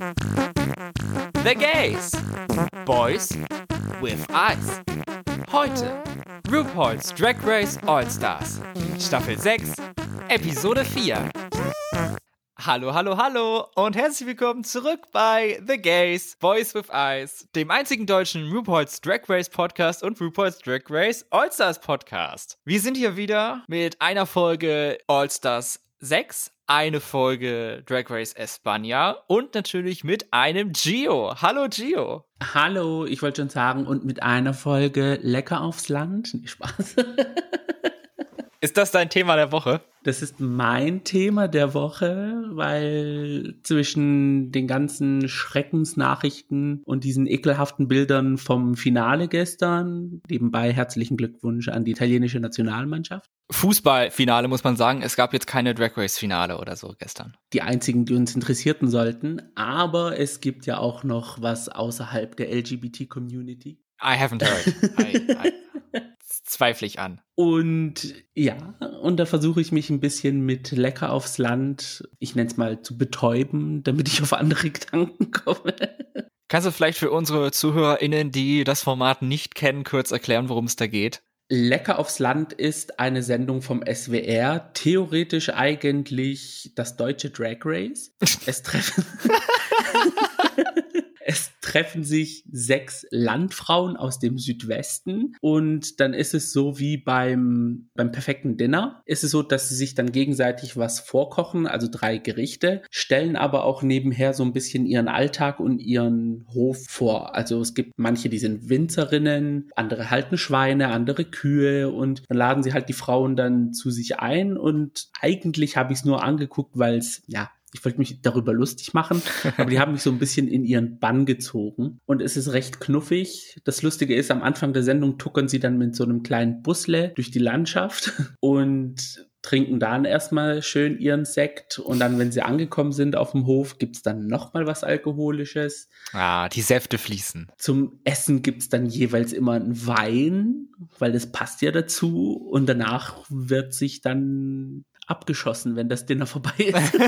The Gays. Boys with Eyes. Heute RuPaul's Drag Race All-Stars. Staffel 6, Episode 4. Hallo, hallo, hallo und herzlich willkommen zurück bei The Gays, Boys with Eyes, dem einzigen deutschen RuPaul's Drag Race Podcast und RuPaul's Drag Race All-Stars Podcast. Wir sind hier wieder mit einer Folge All-Stars 6, eine Folge Drag Race España und natürlich mit einem Gio. Hallo Gio. Hallo, ich wollte schon sagen, und mit einer Folge Lecker aufs Land. Nee, Spaß. Ist das dein Thema der Woche? Das ist mein Thema der Woche, weil zwischen den ganzen Schreckensnachrichten und diesen ekelhaften Bildern vom Finale gestern, nebenbei herzlichen Glückwunsch an die italienische Nationalmannschaft. Fußballfinale muss man sagen, es gab jetzt keine Drag Race Finale oder so gestern. Die einzigen, die uns interessierten sollten, aber es gibt ja auch noch was außerhalb der LGBT Community. I haven't heard. I, I, zweifle ich an. Und ja, und da versuche ich mich ein bisschen mit Lecker aufs Land, ich nenne es mal, zu betäuben, damit ich auf andere Gedanken komme. Kannst du vielleicht für unsere ZuhörerInnen, die das Format nicht kennen, kurz erklären, worum es da geht? Lecker aufs Land ist eine Sendung vom SWR, theoretisch eigentlich das deutsche Drag Race. Es treffen. Es treffen sich sechs Landfrauen aus dem Südwesten und dann ist es so wie beim, beim perfekten Dinner. Ist es so, dass sie sich dann gegenseitig was vorkochen, also drei Gerichte, stellen aber auch nebenher so ein bisschen ihren Alltag und ihren Hof vor. Also es gibt manche, die sind Winzerinnen, andere halten Schweine, andere Kühe und dann laden sie halt die Frauen dann zu sich ein und eigentlich habe ich es nur angeguckt, weil es ja ich wollte mich darüber lustig machen, aber die haben mich so ein bisschen in ihren Bann gezogen. Und es ist recht knuffig. Das Lustige ist, am Anfang der Sendung tuckern sie dann mit so einem kleinen Busle durch die Landschaft und trinken dann erstmal schön ihren Sekt und dann, wenn sie angekommen sind auf dem Hof, gibt's dann nochmal was Alkoholisches. Ah, die Säfte fließen. Zum Essen gibt's dann jeweils immer einen Wein, weil das passt ja dazu und danach wird sich dann abgeschossen, wenn das Dinner vorbei ist.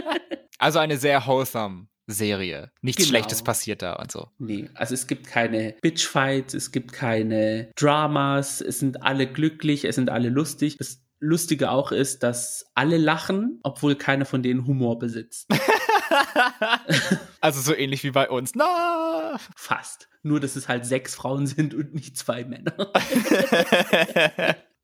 also eine sehr wholesome Serie. Nichts genau. Schlechtes passiert da und so. Nee, also es gibt keine Bitchfights, es gibt keine Dramas, es sind alle glücklich, es sind alle lustig. Das Lustige auch ist, dass alle lachen, obwohl keiner von denen Humor besitzt. also so ähnlich wie bei uns. Na! Fast. Nur, dass es halt sechs Frauen sind und nicht zwei Männer.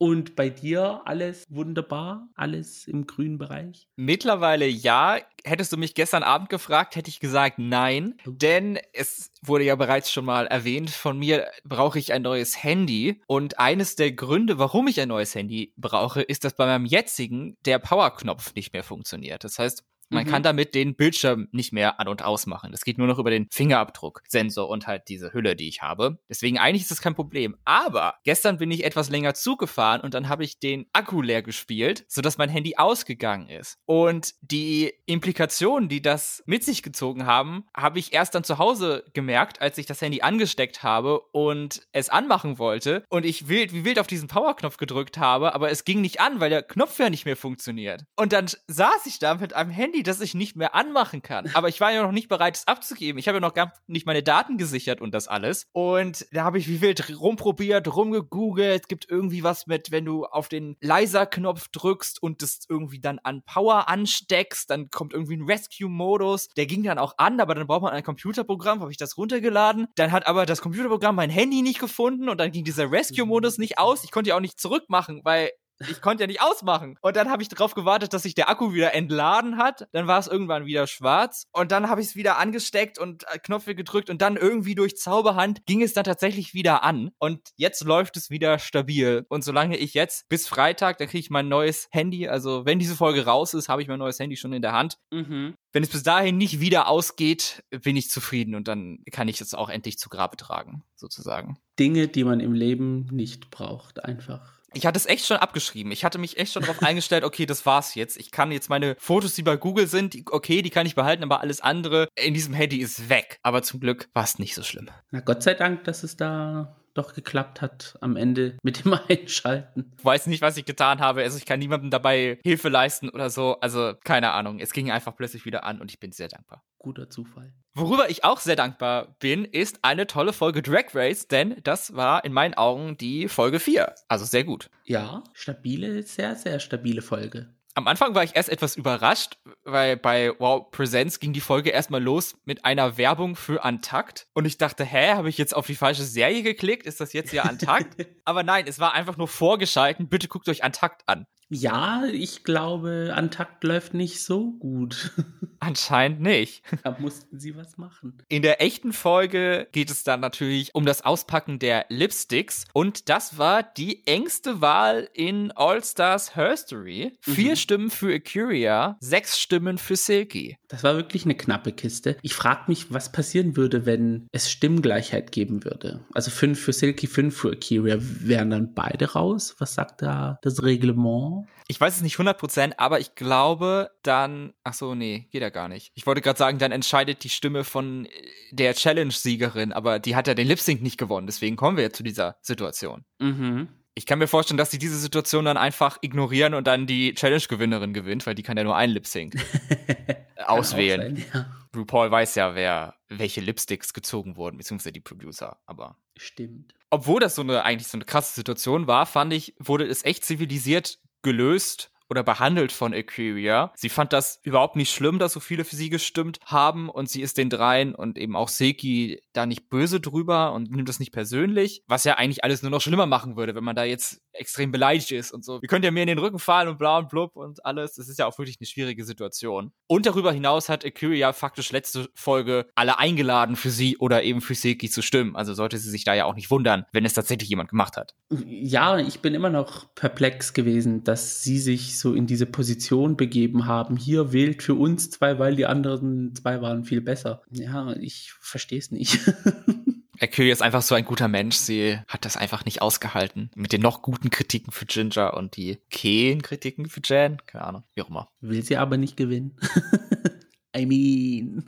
Und bei dir alles wunderbar, alles im grünen Bereich? Mittlerweile ja. Hättest du mich gestern Abend gefragt, hätte ich gesagt nein. Denn es wurde ja bereits schon mal erwähnt, von mir brauche ich ein neues Handy. Und eines der Gründe, warum ich ein neues Handy brauche, ist, dass bei meinem jetzigen der Powerknopf nicht mehr funktioniert. Das heißt, man mhm. kann damit den Bildschirm nicht mehr an- und ausmachen. Das geht nur noch über den Fingerabdrucksensor und halt diese Hülle, die ich habe. Deswegen eigentlich ist das kein Problem. Aber gestern bin ich etwas länger zugefahren und dann habe ich den Akku leer gespielt, sodass mein Handy ausgegangen ist. Und die Implikationen, die das mit sich gezogen haben, habe ich erst dann zu Hause gemerkt, als ich das Handy angesteckt habe und es anmachen wollte und ich wild, wie wild auf diesen Powerknopf gedrückt habe, aber es ging nicht an, weil der Knopf ja nicht mehr funktioniert. Und dann saß ich da mit einem Handy, das ich nicht mehr anmachen kann. Aber ich war ja noch nicht bereit, es abzugeben. Ich habe ja noch gar nicht meine Daten gesichert und das alles. Und da habe ich wie wild rumprobiert, rumgegoogelt. Es gibt irgendwie was mit, wenn du auf den Leiser-Knopf drückst und das irgendwie dann an Power ansteckst, dann kommt irgendwie ein Rescue-Modus. Der ging dann auch an, aber dann braucht man ein Computerprogramm, habe ich das runtergeladen. Dann hat aber das Computerprogramm mein Handy nicht gefunden und dann ging dieser Rescue-Modus nicht aus. Ich konnte ja auch nicht zurückmachen, weil ich konnte ja nicht ausmachen. Und dann habe ich darauf gewartet, dass sich der Akku wieder entladen hat. Dann war es irgendwann wieder schwarz. Und dann habe ich es wieder angesteckt und äh, Knöpfe gedrückt. Und dann irgendwie durch Zauberhand ging es dann tatsächlich wieder an. Und jetzt läuft es wieder stabil. Und solange ich jetzt bis Freitag, dann kriege ich mein neues Handy. Also wenn diese Folge raus ist, habe ich mein neues Handy schon in der Hand. Mhm. Wenn es bis dahin nicht wieder ausgeht, bin ich zufrieden und dann kann ich es auch endlich zu Grabe tragen, sozusagen. Dinge, die man im Leben nicht braucht, einfach ich hatte es echt schon abgeschrieben. Ich hatte mich echt schon darauf eingestellt, okay, das war's jetzt. Ich kann jetzt meine Fotos, die bei Google sind, die, okay, die kann ich behalten, aber alles andere in diesem Handy ist weg. Aber zum Glück war es nicht so schlimm. Na Gott sei Dank, dass es da doch geklappt hat am Ende mit dem Einschalten. Ich weiß nicht, was ich getan habe. Also ich kann niemandem dabei Hilfe leisten oder so. Also keine Ahnung. Es ging einfach plötzlich wieder an und ich bin sehr dankbar. Guter Zufall. Worüber ich auch sehr dankbar bin, ist eine tolle Folge Drag Race, denn das war in meinen Augen die Folge 4. Also sehr gut. Ja, stabile, sehr, sehr stabile Folge. Am Anfang war ich erst etwas überrascht, weil bei Wow Presents ging die Folge erstmal los mit einer Werbung für Antakt. Und ich dachte, hä, habe ich jetzt auf die falsche Serie geklickt? Ist das jetzt ja Antakt? Aber nein, es war einfach nur vorgeschalten. Bitte guckt euch Antakt an. Ja, ich glaube, Antakt läuft nicht so gut. Anscheinend nicht. Da mussten sie was machen. In der echten Folge geht es dann natürlich um das Auspacken der Lipsticks. Und das war die engste Wahl in All-Stars Herstory. Vier mhm. Stimmen für Akuria, sechs Stimmen für Silky. Das war wirklich eine knappe Kiste. Ich frage mich, was passieren würde, wenn es Stimmgleichheit geben würde. Also fünf für Silky, fünf für Akuria. Wären dann beide raus? Was sagt da das Reglement? Ich weiß es nicht 100%, aber ich glaube dann, ach so, nee, geht ja gar nicht. Ich wollte gerade sagen, dann entscheidet die Stimme von äh, der Challenge-Siegerin, aber die hat ja den Lip-Sync nicht gewonnen, deswegen kommen wir jetzt zu dieser Situation. Mhm. Ich kann mir vorstellen, dass sie diese Situation dann einfach ignorieren und dann die Challenge-Gewinnerin gewinnt, weil die kann ja nur einen Lip-Sync auswählen. Sein, ja. RuPaul weiß ja, wer, welche Lipsticks gezogen wurden, beziehungsweise die Producer, aber. Stimmt. Obwohl das so eine, eigentlich so eine krasse Situation war, fand ich, wurde es echt zivilisiert gelöst oder behandelt von Aquaria. Sie fand das überhaupt nicht schlimm, dass so viele für sie gestimmt haben und sie ist den dreien und eben auch Seki da nicht böse drüber und nimmt das nicht persönlich, was ja eigentlich alles nur noch schlimmer machen würde, wenn man da jetzt extrem beleidigt ist und so. Ihr könnt ja mir in den Rücken fallen und bla und blub und alles. Das ist ja auch wirklich eine schwierige Situation. Und darüber hinaus hat Akuria faktisch letzte Folge alle eingeladen für sie oder eben für Seki zu stimmen. Also sollte sie sich da ja auch nicht wundern, wenn es tatsächlich jemand gemacht hat. Ja, ich bin immer noch perplex gewesen, dass sie sich so in diese Position begeben haben. Hier wählt für uns zwei, weil die anderen zwei waren viel besser. Ja, ich verstehe es nicht. Hercule ist einfach so ein guter Mensch. Sie hat das einfach nicht ausgehalten. Mit den noch guten Kritiken für Ginger und die Keen-Kritiken für Jan. Keine Ahnung, wie auch immer. Will sie aber nicht gewinnen. I mean.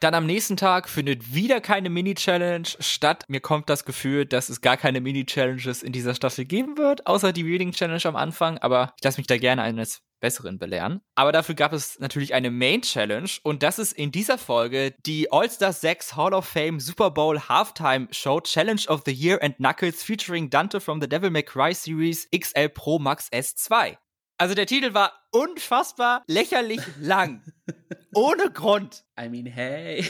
Dann am nächsten Tag findet wieder keine Mini-Challenge statt. Mir kommt das Gefühl, dass es gar keine Mini-Challenges in dieser Staffel geben wird, außer die Reading-Challenge am Anfang. Aber ich lasse mich da gerne eines Besseren belehren. Aber dafür gab es natürlich eine Main Challenge und das ist in dieser Folge die All-Star 6 Hall of Fame Super Bowl Halftime Show Challenge of the Year and Knuckles featuring Dante from the Devil May Cry Series XL Pro Max S2. Also der Titel war unfassbar lächerlich lang. Ohne Grund. I mean, hey.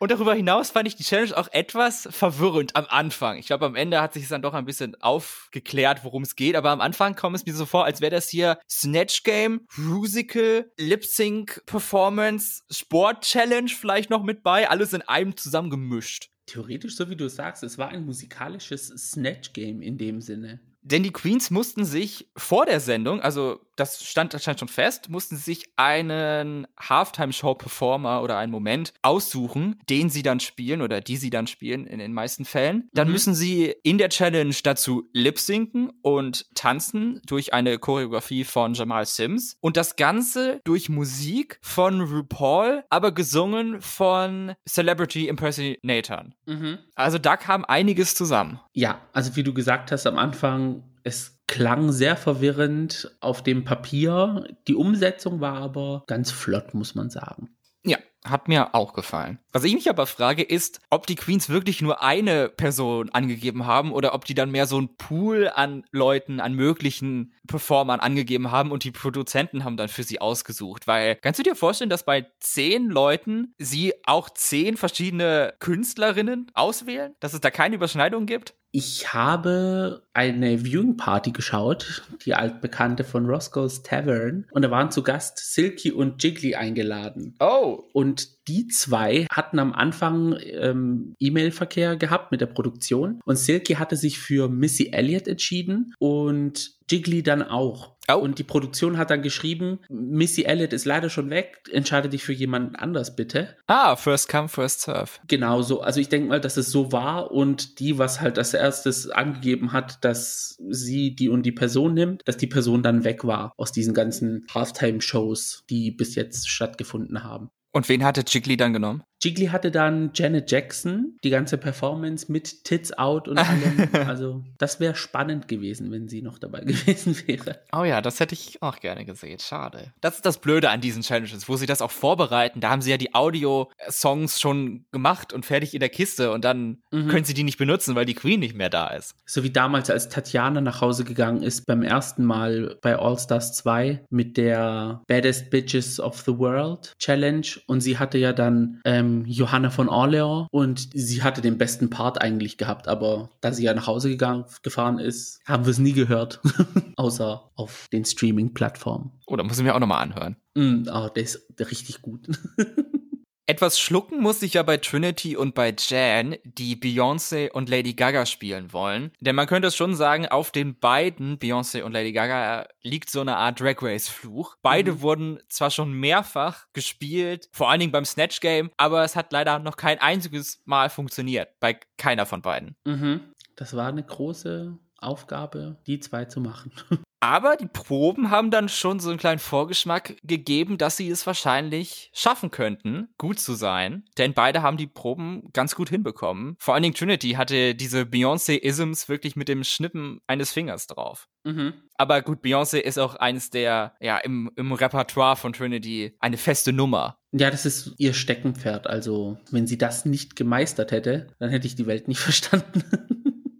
Und darüber hinaus fand ich die Challenge auch etwas verwirrend am Anfang. Ich glaube, am Ende hat sich es dann doch ein bisschen aufgeklärt, worum es geht. Aber am Anfang kommt es mir so vor, als wäre das hier Snatch Game, Musical, Lip Sync Performance, Sport Challenge vielleicht noch mit bei. Alles in einem zusammengemischt. Theoretisch, so wie du sagst, es war ein musikalisches Snatch Game in dem Sinne. Denn die Queens mussten sich vor der Sendung, also das stand anscheinend schon fest, mussten sich einen Halftime-Show-Performer oder einen Moment aussuchen, den sie dann spielen oder die sie dann spielen in den meisten Fällen. Dann mhm. müssen sie in der Challenge dazu lip-sinken und tanzen durch eine Choreografie von Jamal Sims und das Ganze durch Musik von RuPaul, aber gesungen von Celebrity Impersonatoren. Mhm. Also da kam einiges zusammen. Ja, also wie du gesagt hast am Anfang, es klang sehr verwirrend auf dem Papier. Die Umsetzung war aber ganz flott, muss man sagen. Ja, hat mir auch gefallen. Was ich mich aber frage, ist, ob die Queens wirklich nur eine Person angegeben haben oder ob die dann mehr so ein Pool an Leuten, an möglichen Performern angegeben haben und die Produzenten haben dann für sie ausgesucht. Weil, kannst du dir vorstellen, dass bei zehn Leuten sie auch zehn verschiedene Künstlerinnen auswählen? Dass es da keine Überschneidung gibt? Ich habe eine Viewing Party geschaut, die altbekannte von Roscoe's Tavern. Und da waren zu Gast Silky und Jiggly eingeladen. Oh. Und die zwei hatten am Anfang ähm, E-Mail-Verkehr gehabt mit der Produktion. Und Silky hatte sich für Missy Elliott entschieden und Jiggly dann auch. Oh. Und die Produktion hat dann geschrieben, Missy Elliott ist leider schon weg, entscheide dich für jemanden anders bitte. Ah, first come, first serve. Genau so. Also ich denke mal, dass es so war und die, was halt als erstes angegeben hat, dass sie die und die Person nimmt, dass die Person dann weg war aus diesen ganzen Halftime-Shows, die bis jetzt stattgefunden haben. Und wen hatte Jiggly dann genommen? Jiggly hatte dann Janet Jackson, die ganze Performance mit Tits Out und allem. also, das wäre spannend gewesen, wenn sie noch dabei gewesen wäre. Oh ja, das hätte ich auch gerne gesehen. Schade. Das ist das Blöde an diesen Challenges, wo sie das auch vorbereiten. Da haben sie ja die Audio-Songs schon gemacht und fertig in der Kiste und dann mhm. können sie die nicht benutzen, weil die Queen nicht mehr da ist. So wie damals, als Tatjana nach Hause gegangen ist beim ersten Mal bei All Stars 2 mit der Baddest Bitches of the World Challenge und sie hatte ja dann ähm, Johanna von Orleans und sie hatte den besten Part eigentlich gehabt, aber da sie ja nach Hause gegangen, gefahren ist, haben wir es nie gehört, außer auf den Streaming-Plattformen. Oh, da muss ich mir auch nochmal anhören. Mm, oh, der ist richtig gut. Etwas schlucken musste ich ja bei Trinity und bei Jan, die Beyoncé und Lady Gaga spielen wollen. Denn man könnte es schon sagen, auf den beiden, Beyoncé und Lady Gaga, liegt so eine Art Drag Race Fluch. Beide mhm. wurden zwar schon mehrfach gespielt, vor allen Dingen beim Snatch Game, aber es hat leider noch kein einziges Mal funktioniert bei keiner von beiden. Mhm. Das war eine große Aufgabe, die zwei zu machen. Aber die Proben haben dann schon so einen kleinen Vorgeschmack gegeben, dass sie es wahrscheinlich schaffen könnten, gut zu sein. Denn beide haben die Proben ganz gut hinbekommen. Vor allen Dingen Trinity hatte diese Beyoncé-Isms wirklich mit dem Schnippen eines Fingers drauf. Mhm. Aber gut, Beyoncé ist auch eines der, ja, im, im Repertoire von Trinity eine feste Nummer. Ja, das ist ihr Steckenpferd. Also, wenn sie das nicht gemeistert hätte, dann hätte ich die Welt nicht verstanden.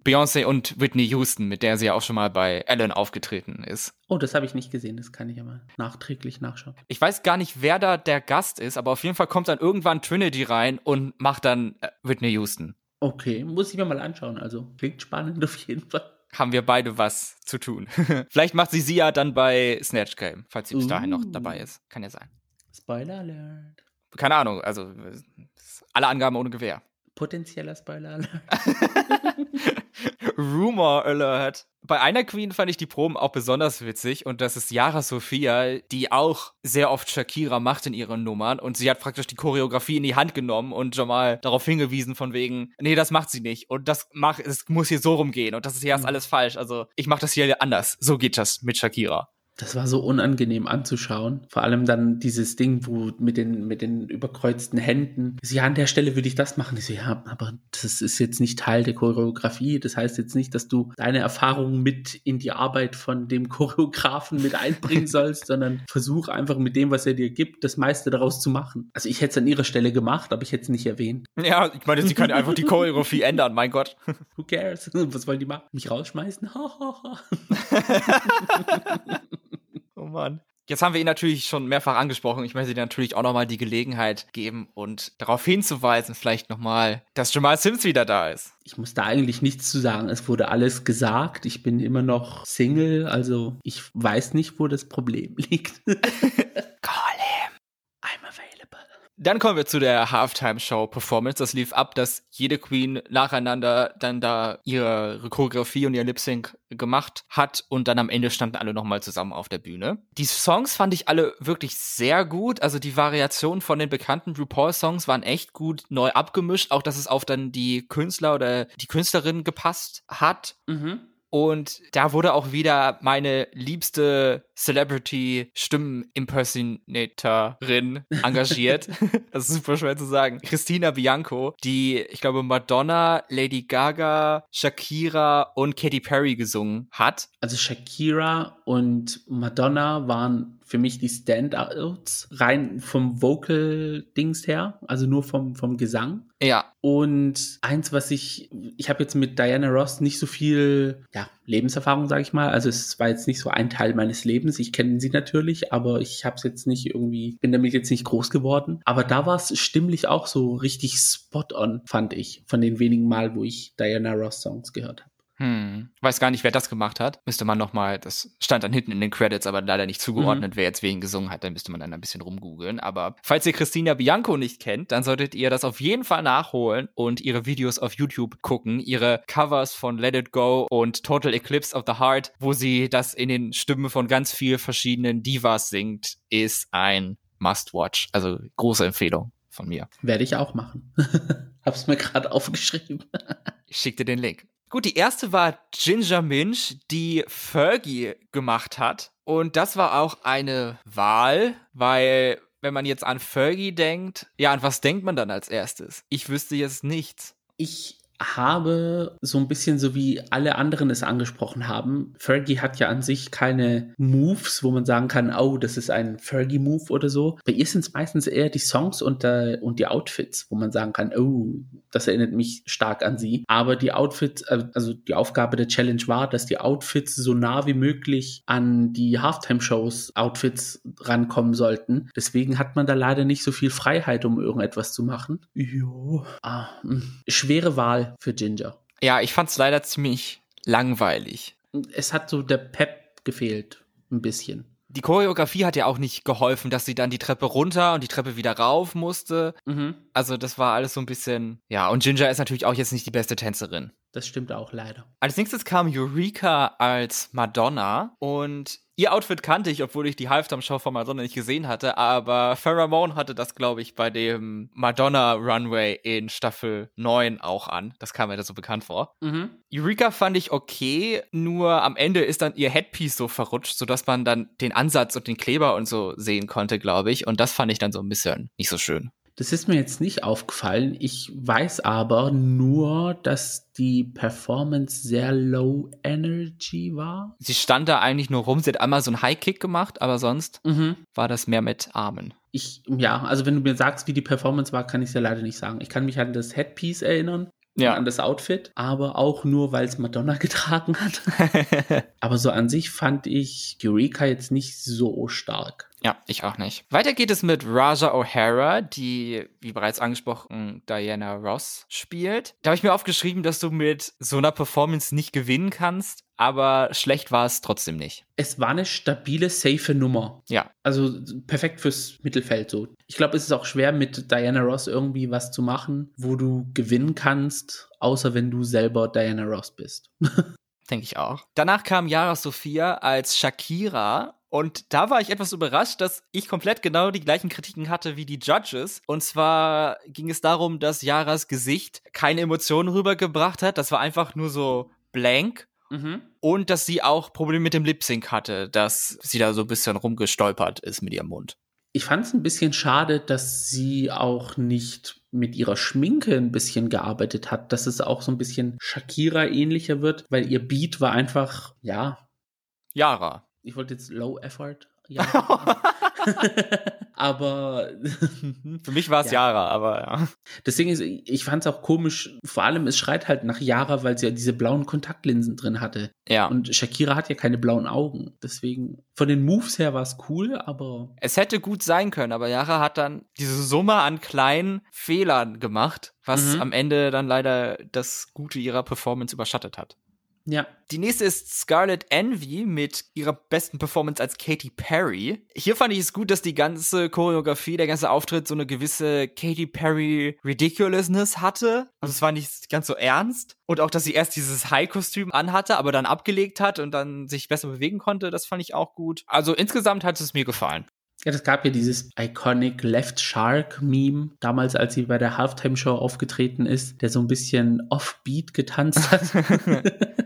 Beyoncé und Whitney Houston, mit der sie ja auch schon mal bei Ellen aufgetreten ist. Oh, das habe ich nicht gesehen, das kann ich aber nachträglich nachschauen. Ich weiß gar nicht, wer da der Gast ist, aber auf jeden Fall kommt dann irgendwann Trinity rein und macht dann äh, Whitney Houston. Okay, muss ich mir mal anschauen. Also klingt spannend auf jeden Fall. Haben wir beide was zu tun. Vielleicht macht sie sie ja dann bei Snatch Game, falls sie bis dahin noch dabei ist. Kann ja sein. Spoiler Alert. Keine Ahnung, also alle Angaben ohne Gewehr. Potenzieller Spoiler Alert. Rumor Alert. Bei einer Queen fand ich die Proben auch besonders witzig und das ist Yara Sophia, die auch sehr oft Shakira macht in ihren Nummern und sie hat praktisch die Choreografie in die Hand genommen und schon mal darauf hingewiesen von wegen, nee, das macht sie nicht und das macht, es muss hier so rumgehen und das ist hier erst mhm. alles falsch. Also ich mach das hier anders. So geht das mit Shakira. Das war so unangenehm anzuschauen. Vor allem dann dieses Ding, wo mit den, mit den überkreuzten Händen. Ja, an der Stelle würde ich das machen. Ich so, ja, aber das ist jetzt nicht Teil der Choreografie. Das heißt jetzt nicht, dass du deine Erfahrungen mit in die Arbeit von dem Choreografen mit einbringen sollst, sondern versuch einfach mit dem, was er dir gibt, das meiste daraus zu machen. Also ich hätte es an ihrer Stelle gemacht, aber ich hätte es nicht erwähnt. Ja, ich meine, sie kann einfach die Choreografie ändern, mein Gott. Who cares? Was wollen die machen? Mich rausschmeißen? Mann. Jetzt haben wir ihn natürlich schon mehrfach angesprochen. Ich möchte dir natürlich auch nochmal die Gelegenheit geben und darauf hinzuweisen, vielleicht nochmal, dass Jamal Sims wieder da ist. Ich muss da eigentlich nichts zu sagen. Es wurde alles gesagt. Ich bin immer noch Single, also ich weiß nicht, wo das Problem liegt. Dann kommen wir zu der Halftime-Show-Performance. Das lief ab, dass jede Queen nacheinander dann da ihre Choreografie und ihr Lip-Sync gemacht hat und dann am Ende standen alle nochmal zusammen auf der Bühne. Die Songs fand ich alle wirklich sehr gut. Also die Variationen von den bekannten RuPaul-Songs waren echt gut neu abgemischt. Auch, dass es auf dann die Künstler oder die Künstlerin gepasst hat. Mhm. Und da wurde auch wieder meine liebste Celebrity-Stimmen-Impersonatorin engagiert. das ist super schwer zu sagen. Christina Bianco, die, ich glaube, Madonna, Lady Gaga, Shakira und Katy Perry gesungen hat. Also Shakira und Madonna waren für mich die Standouts, rein vom Vocal-Dings her, also nur vom, vom Gesang. Ja. Und eins, was ich, ich habe jetzt mit Diana Ross nicht so viel ja, Lebenserfahrung, sage ich mal. Also es war jetzt nicht so ein Teil meines Lebens. Ich kenne sie natürlich, aber ich habe es jetzt nicht irgendwie, bin damit jetzt nicht groß geworden. Aber da war es stimmlich auch so richtig spot on, fand ich, von den wenigen Mal, wo ich Diana Ross Songs gehört habe. Hm. Weiß gar nicht, wer das gemacht hat. Müsste man nochmal, das stand dann hinten in den Credits, aber leider nicht zugeordnet, mhm. wer jetzt wen gesungen hat. Dann müsste man dann ein bisschen rumgoogeln. Aber falls ihr Christina Bianco nicht kennt, dann solltet ihr das auf jeden Fall nachholen und ihre Videos auf YouTube gucken. Ihre Covers von Let It Go und Total Eclipse of the Heart, wo sie das in den Stimmen von ganz vielen verschiedenen Divas singt, ist ein Must-Watch. Also große Empfehlung von mir. Werde ich auch machen. Hab's mir gerade aufgeschrieben. Schick dir den Link. Gut, die erste war Ginger Minch, die Fergie gemacht hat. Und das war auch eine Wahl, weil wenn man jetzt an Fergie denkt, ja, an was denkt man dann als erstes? Ich wüsste jetzt nichts. Ich habe so ein bisschen so wie alle anderen es angesprochen haben. Fergie hat ja an sich keine Moves, wo man sagen kann, oh, das ist ein Fergie-Move oder so. Bei ihr sind es meistens eher die Songs und, äh, und die Outfits, wo man sagen kann, oh, das erinnert mich stark an sie. Aber die Outfits, äh, also die Aufgabe der Challenge war, dass die Outfits so nah wie möglich an die Halftime-Shows Outfits rankommen sollten. Deswegen hat man da leider nicht so viel Freiheit, um irgendetwas zu machen. Jo. Ah, hm. schwere Wahl für Ginger. Ja, ich fand es leider ziemlich langweilig. Es hat so der Pep gefehlt, ein bisschen. Die Choreografie hat ja auch nicht geholfen, dass sie dann die Treppe runter und die Treppe wieder rauf musste. Mhm. Also das war alles so ein bisschen, ja, und Ginger ist natürlich auch jetzt nicht die beste Tänzerin. Das stimmt auch leider. Als nächstes kam Eureka als Madonna und ihr Outfit kannte ich, obwohl ich die Halftime-Show von Madonna nicht gesehen hatte, aber Pheromone hatte das, glaube ich, bei dem Madonna Runway in Staffel 9 auch an. Das kam mir da so bekannt vor. Mhm. Eureka fand ich okay, nur am Ende ist dann ihr Headpiece so verrutscht, sodass man dann den Ansatz und den Kleber und so sehen konnte, glaube ich. Und das fand ich dann so ein bisschen nicht so schön. Das ist mir jetzt nicht aufgefallen. Ich weiß aber nur, dass die Performance sehr low energy war. Sie stand da eigentlich nur rum. Sie hat einmal so einen High Kick gemacht, aber sonst mhm. war das mehr mit Armen. Ich, ja, also wenn du mir sagst, wie die Performance war, kann ich es ja leider nicht sagen. Ich kann mich an das Headpiece erinnern. Ja. An das Outfit, aber auch nur, weil es Madonna getragen hat. aber so an sich fand ich Eureka jetzt nicht so stark. Ja, ich auch nicht. Weiter geht es mit Raja O'Hara, die, wie bereits angesprochen, Diana Ross spielt. Da habe ich mir aufgeschrieben, dass du mit so einer Performance nicht gewinnen kannst, aber schlecht war es trotzdem nicht. Es war eine stabile, safe Nummer. Ja. Also perfekt fürs Mittelfeld so. Ich glaube, es ist auch schwer mit Diana Ross irgendwie was zu machen, wo du gewinnen kannst, außer wenn du selber Diana Ross bist. Denke ich auch. Danach kam Yara Sophia als Shakira und da war ich etwas überrascht, dass ich komplett genau die gleichen Kritiken hatte wie die Judges. Und zwar ging es darum, dass Yaras Gesicht keine Emotionen rübergebracht hat. Das war einfach nur so blank. Mhm. Und dass sie auch Probleme mit dem Lip Sync hatte, dass sie da so ein bisschen rumgestolpert ist mit ihrem Mund. Ich fand es ein bisschen schade, dass sie auch nicht mit ihrer Schminke ein bisschen gearbeitet hat, dass es auch so ein bisschen Shakira ähnlicher wird, weil ihr Beat war einfach, ja. Yara ich wollte jetzt Low Effort. Ja. aber für mich war es ja. Yara, aber ja. Deswegen ist, ich fand es auch komisch, vor allem es schreit halt nach Yara, weil sie ja diese blauen Kontaktlinsen drin hatte. Ja. Und Shakira hat ja keine blauen Augen. Deswegen, von den Moves her war es cool, aber. Es hätte gut sein können, aber Yara hat dann diese Summe an kleinen Fehlern gemacht, was mhm. am Ende dann leider das Gute ihrer Performance überschattet hat. Ja. Die nächste ist Scarlett Envy mit ihrer besten Performance als Katy Perry. Hier fand ich es gut, dass die ganze Choreografie, der ganze Auftritt so eine gewisse Katy Perry Ridiculousness hatte. Also es war nicht ganz so ernst. Und auch, dass sie erst dieses High-Kostüm anhatte, aber dann abgelegt hat und dann sich besser bewegen konnte, das fand ich auch gut. Also insgesamt hat es mir gefallen. Ja, das gab ja dieses iconic Left Shark Meme, damals als sie bei der Halftime Show aufgetreten ist, der so ein bisschen offbeat getanzt hat.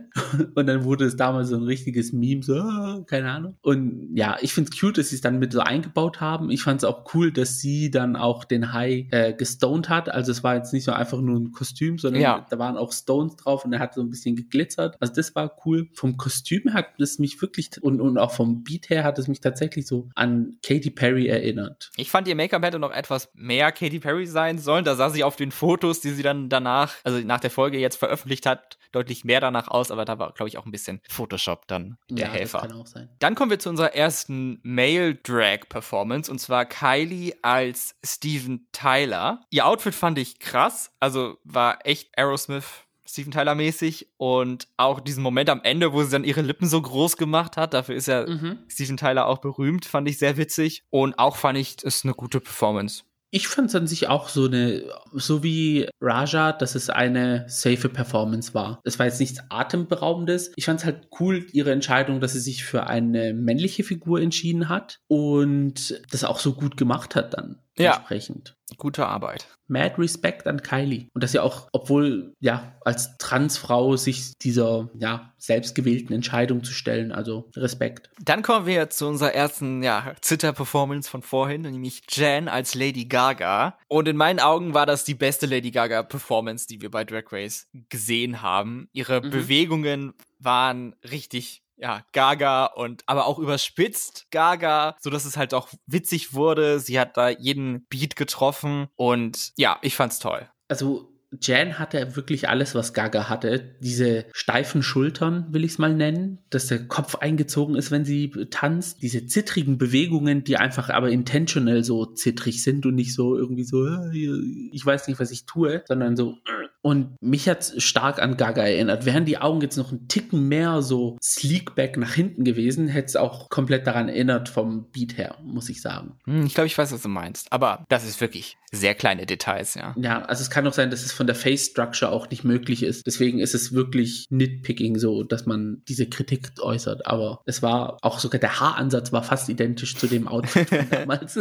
und dann wurde es damals so ein richtiges Meme, so, ah, keine Ahnung. Und ja, ich finde es cute, dass sie es dann mit so eingebaut haben. Ich fand es auch cool, dass sie dann auch den High äh, gestoned hat. Also es war jetzt nicht so einfach nur ein Kostüm, sondern ja. da waren auch Stones drauf und er hat so ein bisschen geglitzert. Also das war cool. Vom Kostüm hat es mich wirklich und, und auch vom Beat her hat es mich tatsächlich so an Katy Perry erinnert. Ich fand ihr Make-up hätte noch etwas mehr Katy Perry sein sollen. Da sah sie auf den Fotos, die sie dann danach, also nach der Folge jetzt veröffentlicht hat, deutlich mehr danach aus, aber da war, glaube ich, auch ein bisschen Photoshop dann der ja, Helfer. Das kann auch sein. Dann kommen wir zu unserer ersten Male Drag Performance und zwar Kylie als Steven Tyler. Ihr Outfit fand ich krass, also war echt Aerosmith Steven Tyler mäßig und auch diesen Moment am Ende, wo sie dann ihre Lippen so groß gemacht hat, dafür ist ja mhm. Steven Tyler auch berühmt, fand ich sehr witzig und auch fand ich es eine gute Performance. Ich fand es an sich auch so eine, so wie Raja, dass es eine safe Performance war. Es war jetzt nichts Atemberaubendes. Ich fand es halt cool, ihre Entscheidung, dass sie sich für eine männliche Figur entschieden hat und das auch so gut gemacht hat dann ja. entsprechend. Gute Arbeit. Mad Respect an Kylie. Und dass ja auch, obwohl, ja, als Transfrau sich dieser, ja, selbstgewählten Entscheidung zu stellen, also Respekt. Dann kommen wir zu unserer ersten, ja, Zitter-Performance von vorhin, nämlich Jan als Lady Gaga. Und in meinen Augen war das die beste Lady Gaga-Performance, die wir bei Drag Race gesehen haben. Ihre mhm. Bewegungen waren richtig ja, Gaga und aber auch überspitzt Gaga, so dass es halt auch witzig wurde. Sie hat da jeden Beat getroffen und ja, ich fand's toll. Also Jan hatte wirklich alles, was Gaga hatte. Diese steifen Schultern, will ich es mal nennen, dass der Kopf eingezogen ist, wenn sie tanzt. Diese zittrigen Bewegungen, die einfach aber intentional so zittrig sind und nicht so irgendwie so, äh, ich weiß nicht, was ich tue, sondern so und mich hat stark an Gaga erinnert. Wären die Augen jetzt noch einen Ticken mehr so sleekback nach hinten gewesen, hätte es auch komplett daran erinnert vom Beat her, muss ich sagen. Hm, ich glaube, ich weiß, was du meinst. Aber das ist wirklich sehr kleine Details, ja. Ja, also es kann auch sein, dass es von der Face Structure auch nicht möglich ist. Deswegen ist es wirklich Nitpicking so, dass man diese Kritik äußert. Aber es war auch sogar der Haaransatz war fast identisch zu dem Outfit von damals.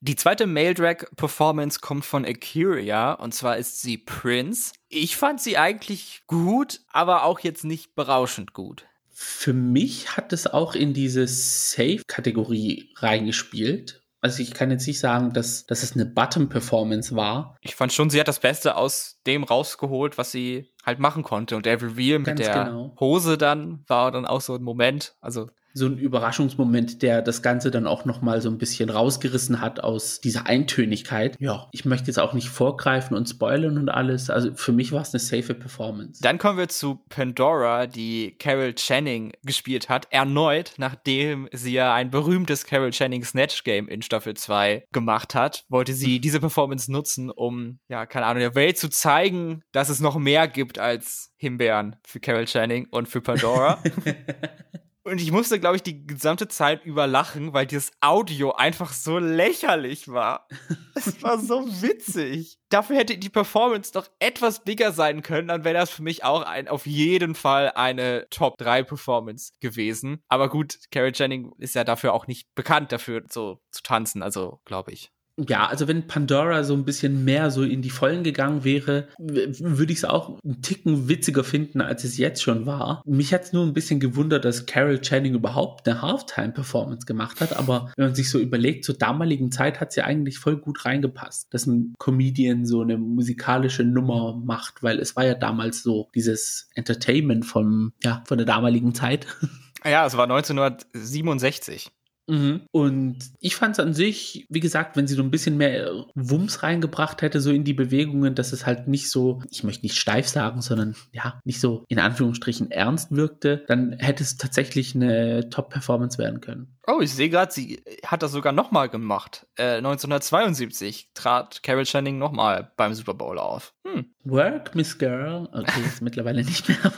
Die zweite Male Drag Performance kommt von Akira und zwar ist sie Prince Prince. Ich fand sie eigentlich gut, aber auch jetzt nicht berauschend gut. Für mich hat es auch in diese Safe-Kategorie reingespielt. Also ich kann jetzt nicht sagen, dass, dass es eine Bottom-Performance war. Ich fand schon, sie hat das Beste aus dem rausgeholt, was sie halt machen konnte. Und der Reveal mit der genau. Hose dann war dann auch so ein Moment. Also so ein Überraschungsmoment, der das Ganze dann auch noch mal so ein bisschen rausgerissen hat aus dieser Eintönigkeit. Ja, ich möchte jetzt auch nicht vorgreifen und spoilern und alles. Also für mich war es eine safe Performance. Dann kommen wir zu Pandora, die Carol Channing gespielt hat, erneut, nachdem sie ja ein berühmtes Carol Channing Snatch Game in Staffel 2 gemacht hat, wollte sie diese Performance nutzen, um, ja, keine Ahnung, der Welt zu zeigen, dass es noch mehr gibt als Himbeeren für Carol Channing und für Pandora. Und ich musste, glaube ich, die gesamte Zeit über lachen, weil dieses Audio einfach so lächerlich war. Es war so witzig. Dafür hätte die Performance doch etwas bigger sein können, dann wäre das für mich auch ein, auf jeden Fall eine Top 3 Performance gewesen. Aber gut, Carrie Jennings ist ja dafür auch nicht bekannt dafür, so zu tanzen, also glaube ich. Ja, also wenn Pandora so ein bisschen mehr so in die Vollen gegangen wäre, würde ich es auch einen Ticken witziger finden, als es jetzt schon war. Mich hat es nur ein bisschen gewundert, dass Carol Channing überhaupt eine Halftime-Performance gemacht hat, aber wenn man sich so überlegt, zur damaligen Zeit hat sie eigentlich voll gut reingepasst, dass ein Comedian so eine musikalische Nummer macht, weil es war ja damals so dieses Entertainment vom, ja, von der damaligen Zeit. Ja, es war 1967. Mhm. Und ich fand es an sich, wie gesagt, wenn sie so ein bisschen mehr Wumms reingebracht hätte, so in die Bewegungen, dass es halt nicht so, ich möchte nicht steif sagen, sondern ja, nicht so in Anführungsstrichen ernst wirkte, dann hätte es tatsächlich eine Top-Performance werden können. Oh, ich sehe gerade, sie hat das sogar nochmal gemacht. Äh, 1972 trat Carol Channing nochmal beim Super Bowl auf. Hm. Work, Miss Girl. Okay, ist mittlerweile nicht mehr.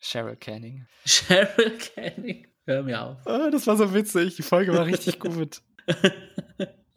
Cheryl Canning. Cheryl Canning. Hör mir auf. Ah, das war so witzig. Die Folge war richtig gut.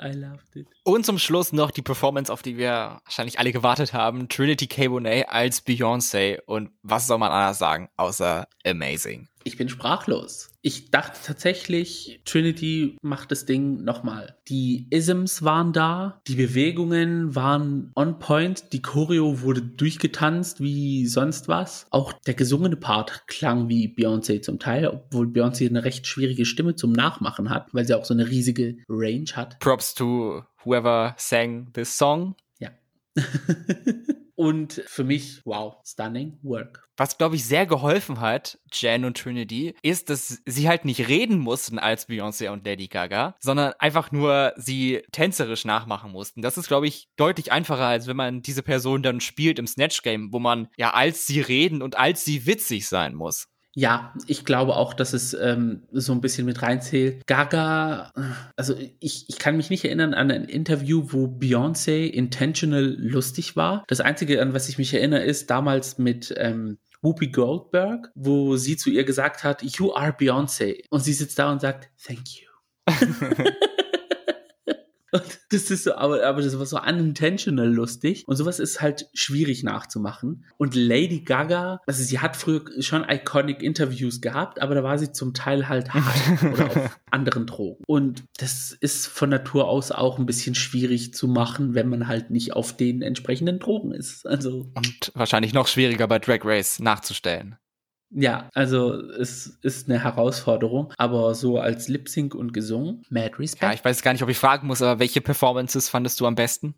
I loved it. Und zum Schluss noch die Performance, auf die wir wahrscheinlich alle gewartet haben. Trinity K. Bonet als Beyoncé. Und was soll man anders sagen, außer amazing. Ich bin sprachlos. Ich dachte tatsächlich, Trinity macht das Ding nochmal. Die Isms waren da, die Bewegungen waren on point, die Choreo wurde durchgetanzt wie sonst was. Auch der gesungene Part klang wie Beyoncé zum Teil, obwohl Beyoncé eine recht schwierige Stimme zum Nachmachen hat, weil sie auch so eine riesige Range hat. Props to whoever sang this song. Ja. Und für mich, wow, stunning work. Was, glaube ich, sehr geholfen hat, Jan und Trinity, ist, dass sie halt nicht reden mussten als Beyoncé und Lady Gaga, sondern einfach nur sie tänzerisch nachmachen mussten. Das ist, glaube ich, deutlich einfacher, als wenn man diese Person dann spielt im Snatch Game, wo man ja als sie reden und als sie witzig sein muss. Ja, ich glaube auch, dass es ähm, so ein bisschen mit reinzählt. Gaga, also ich, ich kann mich nicht erinnern an ein Interview, wo Beyoncé intentional lustig war. Das Einzige, an was ich mich erinnere, ist damals mit ähm, Whoopi Goldberg, wo sie zu ihr gesagt hat, You are Beyoncé. Und sie sitzt da und sagt, Thank you. Das ist so, aber, aber das war so unintentional lustig. Und sowas ist halt schwierig nachzumachen. Und Lady Gaga, also sie hat früher schon iconic Interviews gehabt, aber da war sie zum Teil halt hart oder auf anderen Drogen. Und das ist von Natur aus auch ein bisschen schwierig zu machen, wenn man halt nicht auf den entsprechenden Drogen ist. Also. Und wahrscheinlich noch schwieriger bei Drag Race nachzustellen. Ja, also es ist eine Herausforderung, aber so als Lip Sync und gesungen, mad respect. Ja, ich weiß gar nicht, ob ich fragen muss, aber welche Performances fandest du am besten?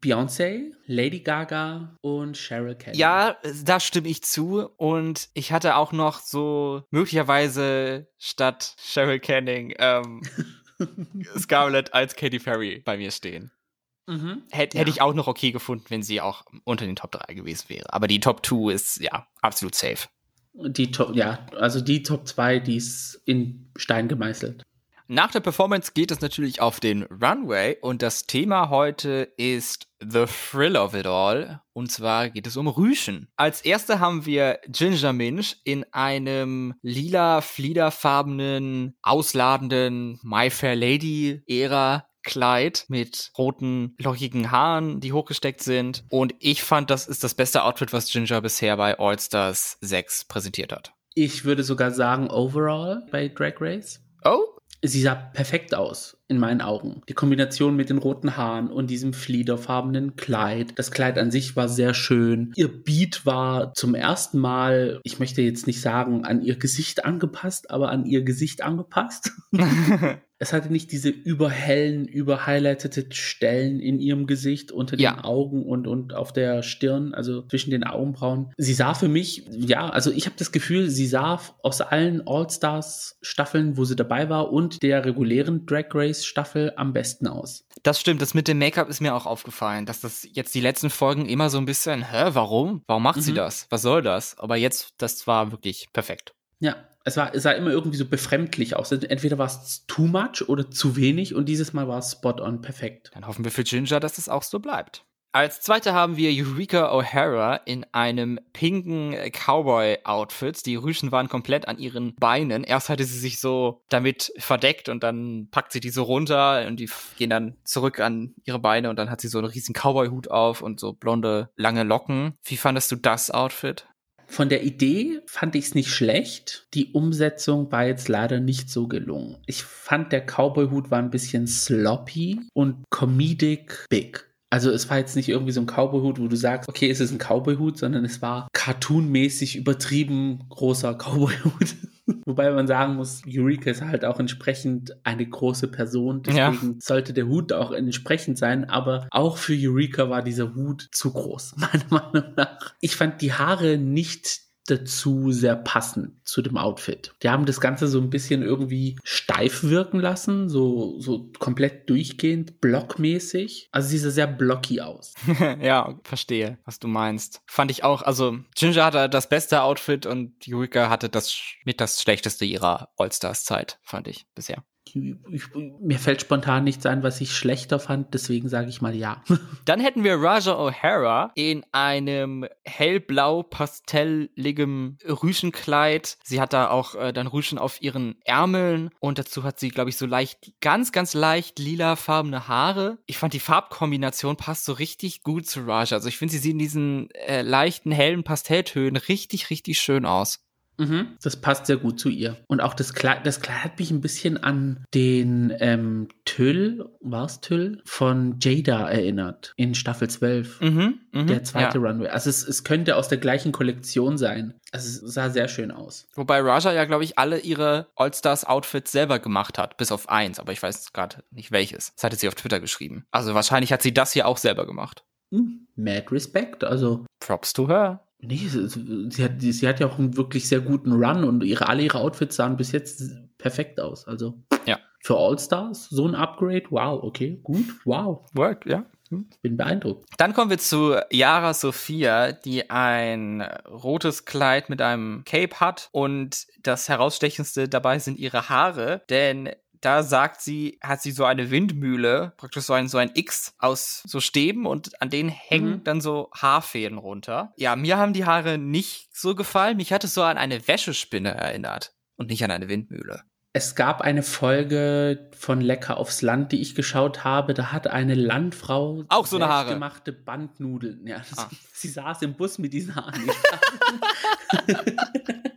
Beyoncé, Lady Gaga und Cheryl Kelly. Ja, da stimme ich zu. Und ich hatte auch noch so möglicherweise statt Cheryl Canning ähm, Scarlett als Katy Perry bei mir stehen. Mhm. Hätte ja. hätt ich auch noch okay gefunden, wenn sie auch unter den Top 3 gewesen wäre. Aber die Top 2 ist ja absolut safe. Die Top, ja, also die Top 2, die ist in Stein gemeißelt. Nach der Performance geht es natürlich auf den Runway und das Thema heute ist The Thrill of It All. Und zwar geht es um Rüschen. Als erste haben wir Ginger Minch in einem lila, fliederfarbenen, ausladenden My Fair Lady Ära Kleid mit roten, lockigen Haaren, die hochgesteckt sind. Und ich fand, das ist das beste Outfit, was Ginger bisher bei All Stars 6 präsentiert hat. Ich würde sogar sagen, overall bei Drag Race. Oh? Sie sah perfekt aus, in meinen Augen. Die Kombination mit den roten Haaren und diesem fliederfarbenen Kleid. Das Kleid an sich war sehr schön. Ihr Beat war zum ersten Mal, ich möchte jetzt nicht sagen, an ihr Gesicht angepasst, aber an ihr Gesicht angepasst. es hatte nicht diese überhellen, überhighlightete Stellen in ihrem Gesicht unter den ja. Augen und, und auf der Stirn, also zwischen den Augenbrauen. Sie sah für mich, ja, also ich habe das Gefühl, sie sah aus allen All-Stars-Staffeln, wo sie dabei war und der regulären Drag Race-Staffel am besten aus. Das stimmt, das mit dem Make-up ist mir auch aufgefallen, dass das jetzt die letzten Folgen immer so ein bisschen, hä, warum? Warum macht mhm. sie das? Was soll das? Aber jetzt, das war wirklich perfekt. Ja, es, war, es sah immer irgendwie so befremdlich aus. Entweder war es too much oder zu wenig und dieses Mal war es spot on perfekt. Dann hoffen wir für Ginger, dass es auch so bleibt. Als zweite haben wir Eureka O'Hara in einem pinken Cowboy-Outfit. Die Rüschen waren komplett an ihren Beinen. Erst hatte sie sich so damit verdeckt und dann packt sie die so runter und die gehen dann zurück an ihre Beine und dann hat sie so einen riesen Cowboy-Hut auf und so blonde, lange Locken. Wie fandest du das Outfit? Von der Idee fand ich es nicht schlecht. Die Umsetzung war jetzt leider nicht so gelungen. Ich fand, der Cowboy-Hut war ein bisschen sloppy und comedic big. Also es war jetzt nicht irgendwie so ein Cowboy-Hut, wo du sagst, okay, es ist ein Cowboy-Hut, sondern es war cartoonmäßig übertrieben großer Cowboy-Hut. Wobei man sagen muss, Eureka ist halt auch entsprechend eine große Person, deswegen ja. sollte der Hut auch entsprechend sein, aber auch für Eureka war dieser Hut zu groß, meiner Meinung nach. Ich fand die Haare nicht dazu sehr passend zu dem Outfit. Die haben das Ganze so ein bisschen irgendwie steif wirken lassen, so, so komplett durchgehend, blockmäßig. Also sie sah sehr blocky aus. ja, verstehe, was du meinst. Fand ich auch, also Ginger hatte das beste Outfit und Eureka hatte das mit das schlechteste ihrer All-Stars-Zeit, fand ich bisher ich, mir fällt spontan nichts ein, was ich schlechter fand, deswegen sage ich mal ja. Dann hätten wir Raja O'Hara in einem hellblau pastelligem Rüschenkleid. Sie hat da auch äh, dann Rüschen auf ihren Ärmeln und dazu hat sie, glaube ich, so leicht, ganz, ganz leicht lilafarbene Haare. Ich fand die Farbkombination passt so richtig gut zu Raja. Also ich finde, sie sieht in diesen äh, leichten, hellen Pastelltönen richtig, richtig schön aus. Mhm, das passt sehr gut zu ihr. Und auch das Kleid, das Kleid hat mich ein bisschen an den ähm, Tüll, war es Tüll, von Jada erinnert in Staffel 12. Mhm, mh, der zweite ja. Runway. Also es, es könnte aus der gleichen Kollektion sein. Also es sah sehr schön aus. Wobei Raja ja, glaube ich, alle ihre All-Stars-Outfits selber gemacht hat, bis auf eins, aber ich weiß gerade nicht welches. Das hatte sie auf Twitter geschrieben. Also wahrscheinlich hat sie das hier auch selber gemacht. Hm, mad Respect, also. Props to her. Nee, sie hat, sie hat ja auch einen wirklich sehr guten Run und ihre, alle ihre Outfits sahen bis jetzt perfekt aus. Also ja. für All-Stars so ein Upgrade, wow, okay, gut, wow. Work, ja. Hm. Bin beeindruckt. Dann kommen wir zu Yara Sophia, die ein rotes Kleid mit einem Cape hat und das herausstechendste dabei sind ihre Haare, denn da sagt sie, hat sie so eine Windmühle, praktisch so ein, so ein X aus so Stäben und an denen hängen mhm. dann so Haarfäden runter. Ja, mir haben die Haare nicht so gefallen. Mich hat es so an eine Wäschespinne erinnert und nicht an eine Windmühle. Es gab eine Folge von Lecker aufs Land, die ich geschaut habe. Da hat eine Landfrau auch so eine Haare gemachte Bandnudeln. Ja, ah. sie, sie, saß im Bus mit diesen Haaren.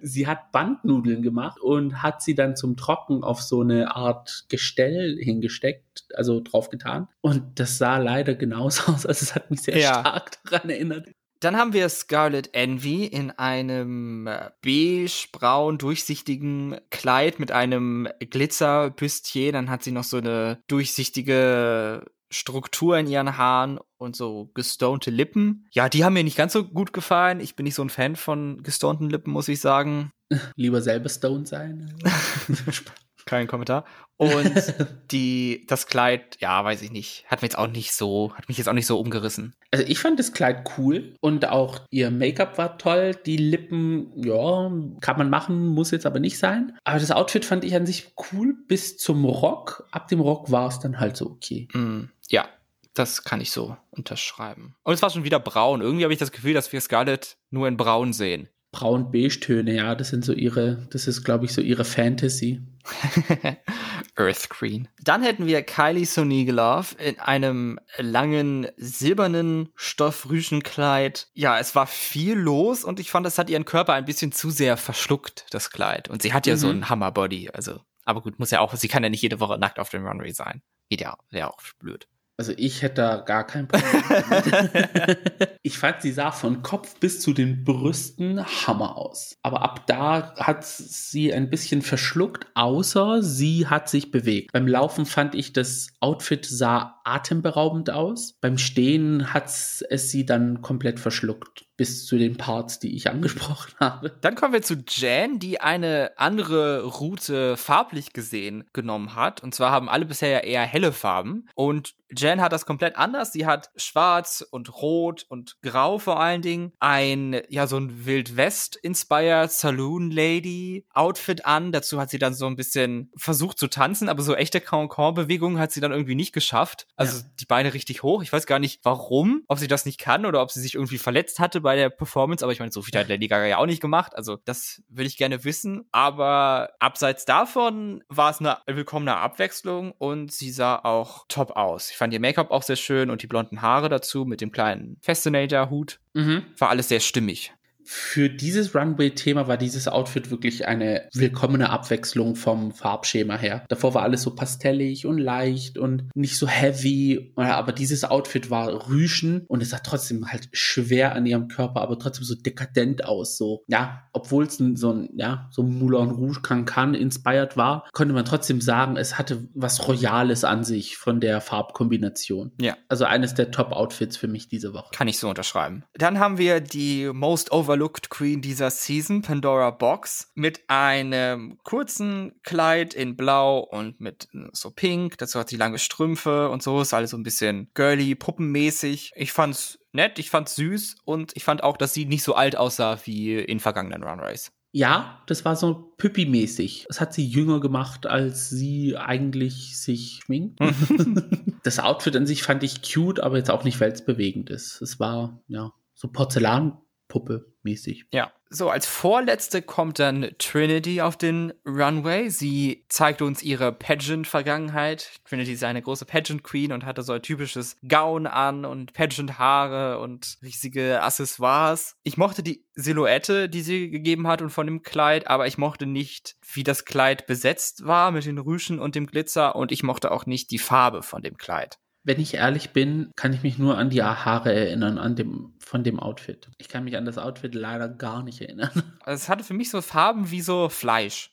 sie hat Bandnudeln gemacht und hat sie dann zum Trocken auf so eine Art Gestell hingesteckt, also draufgetan. Und das sah leider genauso aus. Also es hat mich sehr ja. stark daran erinnert. Dann haben wir Scarlet Envy in einem äh, beige-braun durchsichtigen Kleid mit einem Glitzerbüstchen. Dann hat sie noch so eine durchsichtige Struktur in ihren Haaren und so gestonte Lippen. Ja, die haben mir nicht ganz so gut gefallen. Ich bin nicht so ein Fan von gestonten Lippen, muss ich sagen. Lieber selber stoned sein. Kein Kommentar. Und die, das Kleid, ja, weiß ich nicht, hat mich jetzt auch nicht so, hat mich jetzt auch nicht so umgerissen. Also ich fand das Kleid cool und auch ihr Make-up war toll. Die Lippen, ja, kann man machen, muss jetzt aber nicht sein. Aber das Outfit fand ich an sich cool bis zum Rock. Ab dem Rock war es dann halt so okay. Mm, ja, das kann ich so unterschreiben. Und es war schon wieder braun. Irgendwie habe ich das Gefühl, dass wir Scarlett nur in braun sehen braun-beige-Töne, ja, das sind so ihre, das ist, glaube ich, so ihre Fantasy. Earth Green. Dann hätten wir Kylie Sonigelov in einem langen silbernen Stoffrüschenkleid. Ja, es war viel los und ich fand, das hat ihren Körper ein bisschen zu sehr verschluckt, das Kleid. Und sie hat ja mhm. so ein Hammerbody, also. Aber gut, muss ja auch, sie kann ja nicht jede Woche nackt auf dem Runway sein. Geht ja, wäre auch blöd. Also ich hätte da gar kein Problem. ich fand, sie sah von Kopf bis zu den Brüsten Hammer aus. Aber ab da hat sie ein bisschen verschluckt, außer sie hat sich bewegt. Beim Laufen fand ich, das Outfit sah atemberaubend aus. Beim Stehen hat es sie dann komplett verschluckt bis zu den Parts, die ich angesprochen habe. Dann kommen wir zu Jan, die eine andere Route farblich gesehen genommen hat. Und zwar haben alle bisher ja eher helle Farben. Und Jan hat das komplett anders. Sie hat schwarz und rot und grau vor allen Dingen. Ein, ja, so ein Wild West-inspired Saloon Lady Outfit an. Dazu hat sie dann so ein bisschen versucht zu tanzen, aber so echte Cancan-Bewegungen hat sie dann irgendwie nicht geschafft. Also ja. die Beine richtig hoch. Ich weiß gar nicht warum, ob sie das nicht kann oder ob sie sich irgendwie verletzt hatte bei der Performance. Aber ich meine, so viel hat Lady Gaga ja auch nicht gemacht. Also das will ich gerne wissen. Aber abseits davon war es eine willkommene Abwechslung und sie sah auch top aus. Ich fand ihr Make-up auch sehr schön und die blonden Haare dazu mit dem kleinen Fascinator-Hut. Mhm. War alles sehr stimmig für dieses Runway-Thema war dieses Outfit wirklich eine willkommene Abwechslung vom Farbschema her. Davor war alles so pastellig und leicht und nicht so heavy, aber dieses Outfit war rüschen und es sah trotzdem halt schwer an ihrem Körper, aber trotzdem so dekadent aus. So, ja, obwohl es so ein, ja, so Moulin Rouge Cancan inspired war, konnte man trotzdem sagen, es hatte was Royales an sich von der Farbkombination. Ja. Also eines der Top-Outfits für mich diese Woche. Kann ich so unterschreiben. Dann haben wir die Most Over Overlooked Queen dieser Season, Pandora Box, mit einem kurzen Kleid in Blau und mit so Pink. Dazu hat sie lange Strümpfe und so. Ist alles so ein bisschen girly, puppenmäßig. Ich fand's nett, ich fand's süß und ich fand auch, dass sie nicht so alt aussah wie in vergangenen Runways. Ja, das war so Püppi-mäßig. Das hat sie jünger gemacht, als sie eigentlich sich schminkt. das Outfit an sich fand ich cute, aber jetzt auch nicht weltbewegend ist. Es war, ja, so Porzellanpuppe mäßig. Ja. So, als vorletzte kommt dann Trinity auf den Runway. Sie zeigt uns ihre Pageant-Vergangenheit. Trinity ist eine große Pageant-Queen und hatte so ein typisches Gown an und Pageant-Haare und riesige Accessoires. Ich mochte die Silhouette, die sie gegeben hat und von dem Kleid, aber ich mochte nicht, wie das Kleid besetzt war mit den Rüschen und dem Glitzer und ich mochte auch nicht die Farbe von dem Kleid. Wenn ich ehrlich bin, kann ich mich nur an die Haare erinnern, an dem, von dem Outfit. Ich kann mich an das Outfit leider gar nicht erinnern. Also es hatte für mich so Farben wie so Fleisch.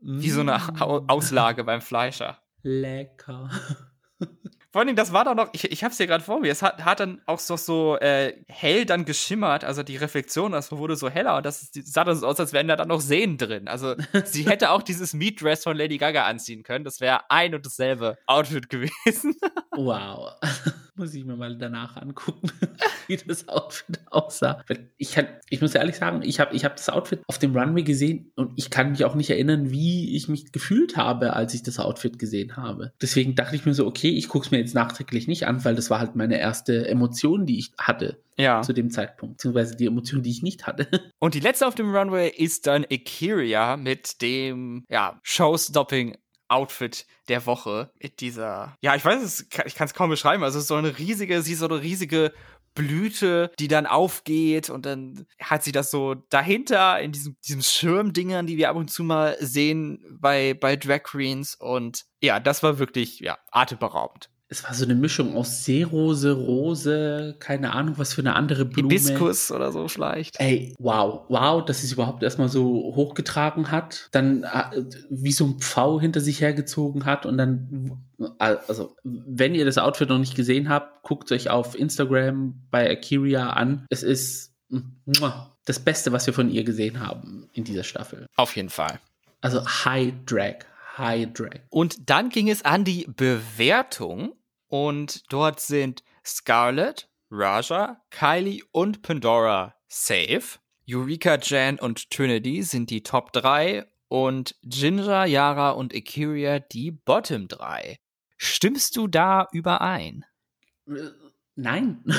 wie so eine Auslage beim Fleischer. Lecker. Vor allem, das war doch noch, ich, ich hab's hier gerade vor mir, es hat, hat dann auch so, so äh, hell dann geschimmert, also die Reflexion, das wurde so heller und das sah dann so aus, als wären da dann noch Sehnen drin. Also sie hätte auch dieses Meat Dress von Lady Gaga anziehen können, das wäre ein und dasselbe Outfit gewesen. wow. Muss ich mir mal danach angucken, wie das Outfit aussah. Ich, kann, ich muss ehrlich sagen, ich habe ich hab das Outfit auf dem Runway gesehen und ich kann mich auch nicht erinnern, wie ich mich gefühlt habe, als ich das Outfit gesehen habe. Deswegen dachte ich mir so, okay, ich gucke es mir mir jetzt nachträglich nicht an, weil das war halt meine erste Emotion, die ich hatte Ja. zu dem Zeitpunkt, beziehungsweise die Emotion, die ich nicht hatte. Und die letzte auf dem Runway ist dann Akiria mit dem, ja, Showstopping Outfit der Woche mit dieser, ja, ich weiß es, ich kann es kaum beschreiben, also es ist so eine riesige, sie ist so eine riesige Blüte, die dann aufgeht und dann hat sie das so dahinter in diesem, diesem Schirmdingern, die wir ab und zu mal sehen bei, bei Drag Queens und ja, das war wirklich, ja, atemberaubend. Es war so eine Mischung aus Seerose, Rose, keine Ahnung, was für eine andere Blume. Hibiskus oder so vielleicht. Ey, wow, wow, dass sie es überhaupt erstmal so hochgetragen hat, dann äh, wie so ein Pfau hinter sich hergezogen hat und dann, also, wenn ihr das Outfit noch nicht gesehen habt, guckt euch auf Instagram bei Akiria an. Es ist das Beste, was wir von ihr gesehen haben in dieser Staffel. Auf jeden Fall. Also High Drag, High Drag. Und dann ging es an die Bewertung und dort sind Scarlett, Raja, Kylie und Pandora safe. Eureka, Jan und Trinity sind die Top 3 und Ginger, Yara und Akiria die Bottom 3. Stimmst du da überein? Äh, Nein.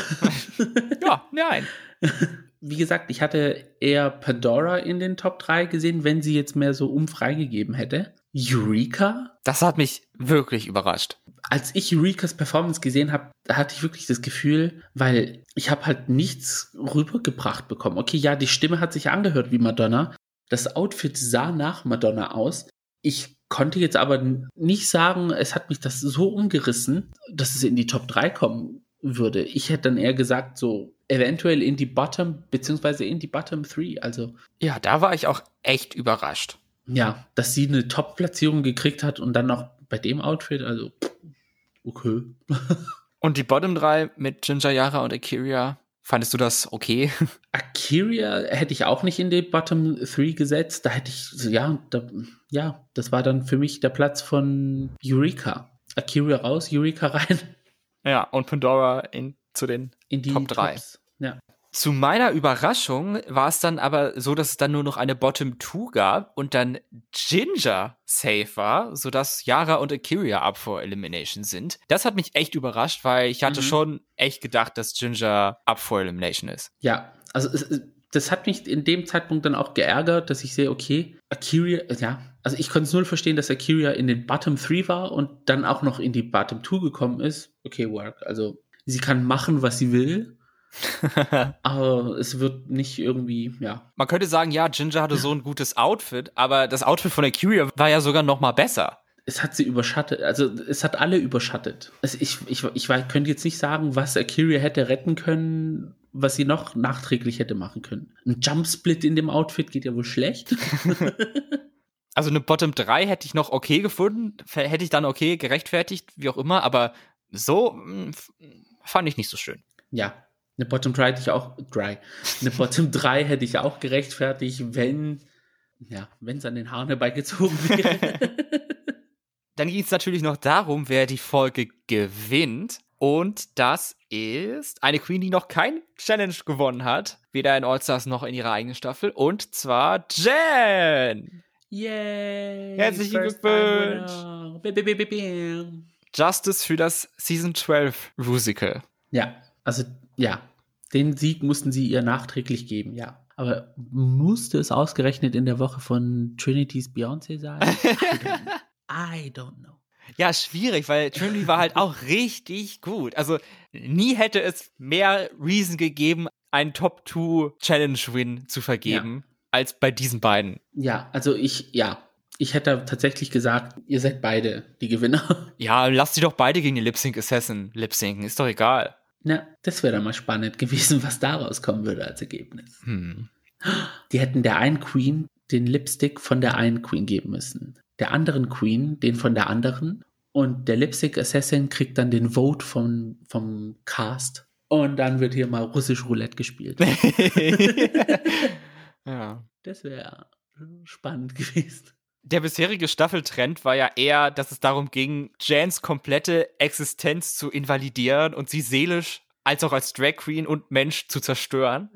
Ja, nein. Wie gesagt, ich hatte eher Pandora in den Top 3 gesehen, wenn sie jetzt mehr so umfreigegeben hätte. Eureka? Das hat mich wirklich überrascht. Als ich Eurekas Performance gesehen habe, da hatte ich wirklich das Gefühl, weil ich habe halt nichts rübergebracht bekommen. Okay, ja, die Stimme hat sich angehört wie Madonna. Das Outfit sah nach Madonna aus. Ich konnte jetzt aber nicht sagen, es hat mich das so umgerissen, dass es in die Top 3 kommen würde. Ich hätte dann eher gesagt, so eventuell in die Bottom, beziehungsweise in die Bottom 3. Also, Ja, da war ich auch echt überrascht. ja, dass sie eine Top-Platzierung gekriegt hat und dann noch bei dem Outfit, also, okay. Und die Bottom 3 mit Ginger, Yara und Akiria, fandest du das okay? Akiria hätte ich auch nicht in die Bottom 3 gesetzt. Da hätte ich, so, ja, da, ja, das war dann für mich der Platz von Eureka. Akiria raus, Eureka rein Ja, und Pandora in, zu den in die Top drei. Tops. Ja. Zu meiner Überraschung war es dann aber so, dass es dann nur noch eine Bottom 2 gab und dann Ginger safe war, sodass Yara und Akiria up for Elimination sind. Das hat mich echt überrascht, weil ich hatte Mhm. schon echt gedacht, dass Ginger up for Elimination ist. Ja, also es, das hat mich in dem Zeitpunkt dann auch geärgert, dass ich sehe, okay, Akiria, ja, also ich konnte es null verstehen, dass Akiria in den Bottom 3 war und dann auch noch in die Bottom 2 gekommen ist. Okay, work. Also sie kann machen, was sie will, aber es wird nicht irgendwie, ja. Man könnte sagen, ja, Ginger hatte so ein gutes Outfit, aber das Outfit von Akiria war ja sogar noch mal besser. Es hat sie überschattet, also es hat alle überschattet. Also ich, ich, ich könnte jetzt nicht sagen, was Akiria hätte retten können, was sie noch nachträglich hätte machen können. Ein Jumpsplit in dem Outfit geht ja wohl schlecht. Also eine Bottom 3 hätte ich noch okay gefunden, hätte ich dann okay gerechtfertigt, wie auch immer, aber so f- fand ich nicht so schön. Ja, eine Bottom 3 hätte ich auch, dry. Eine Bottom 3 hätte ich auch gerechtfertigt, wenn, ja, wenn es an den Haaren herbeigezogen wäre. Dann ging es natürlich noch darum, wer die Folge gewinnt. Und das ist eine Queen, die noch kein Challenge gewonnen hat. Weder in All-Stars noch in ihrer eigenen Staffel. Und zwar Jen. Yay! Herzlichen bim. Justice für das Season 12 Musical. Ja, also, ja, den Sieg mussten sie ihr nachträglich geben, ja. Aber musste es ausgerechnet in der Woche von Trinity's Beyoncé sein? I don't know. Ja, schwierig, weil Trinity war halt auch richtig gut. Also nie hätte es mehr Reason gegeben, einen Top-2-Challenge-Win zu vergeben, als bei diesen beiden. Ja, also ich, ja, ich hätte tatsächlich gesagt, ihr seid beide die Gewinner. Ja, lass die doch beide gegen den Lip-Sync Assassin lip-synken, ist doch egal. Na, das wäre dann mal spannend gewesen, was daraus kommen würde als Ergebnis. Hm. Die hätten der einen Queen den Lipstick von der einen Queen geben müssen, der anderen Queen den von der anderen und der Lipstick Assassin kriegt dann den Vote vom, vom Cast und dann wird hier mal russisch Roulette gespielt. ja. Das wäre spannend gewesen. Der bisherige Staffeltrend war ja eher, dass es darum ging, Jans komplette Existenz zu invalidieren und sie seelisch als auch als Drag Queen und Mensch zu zerstören.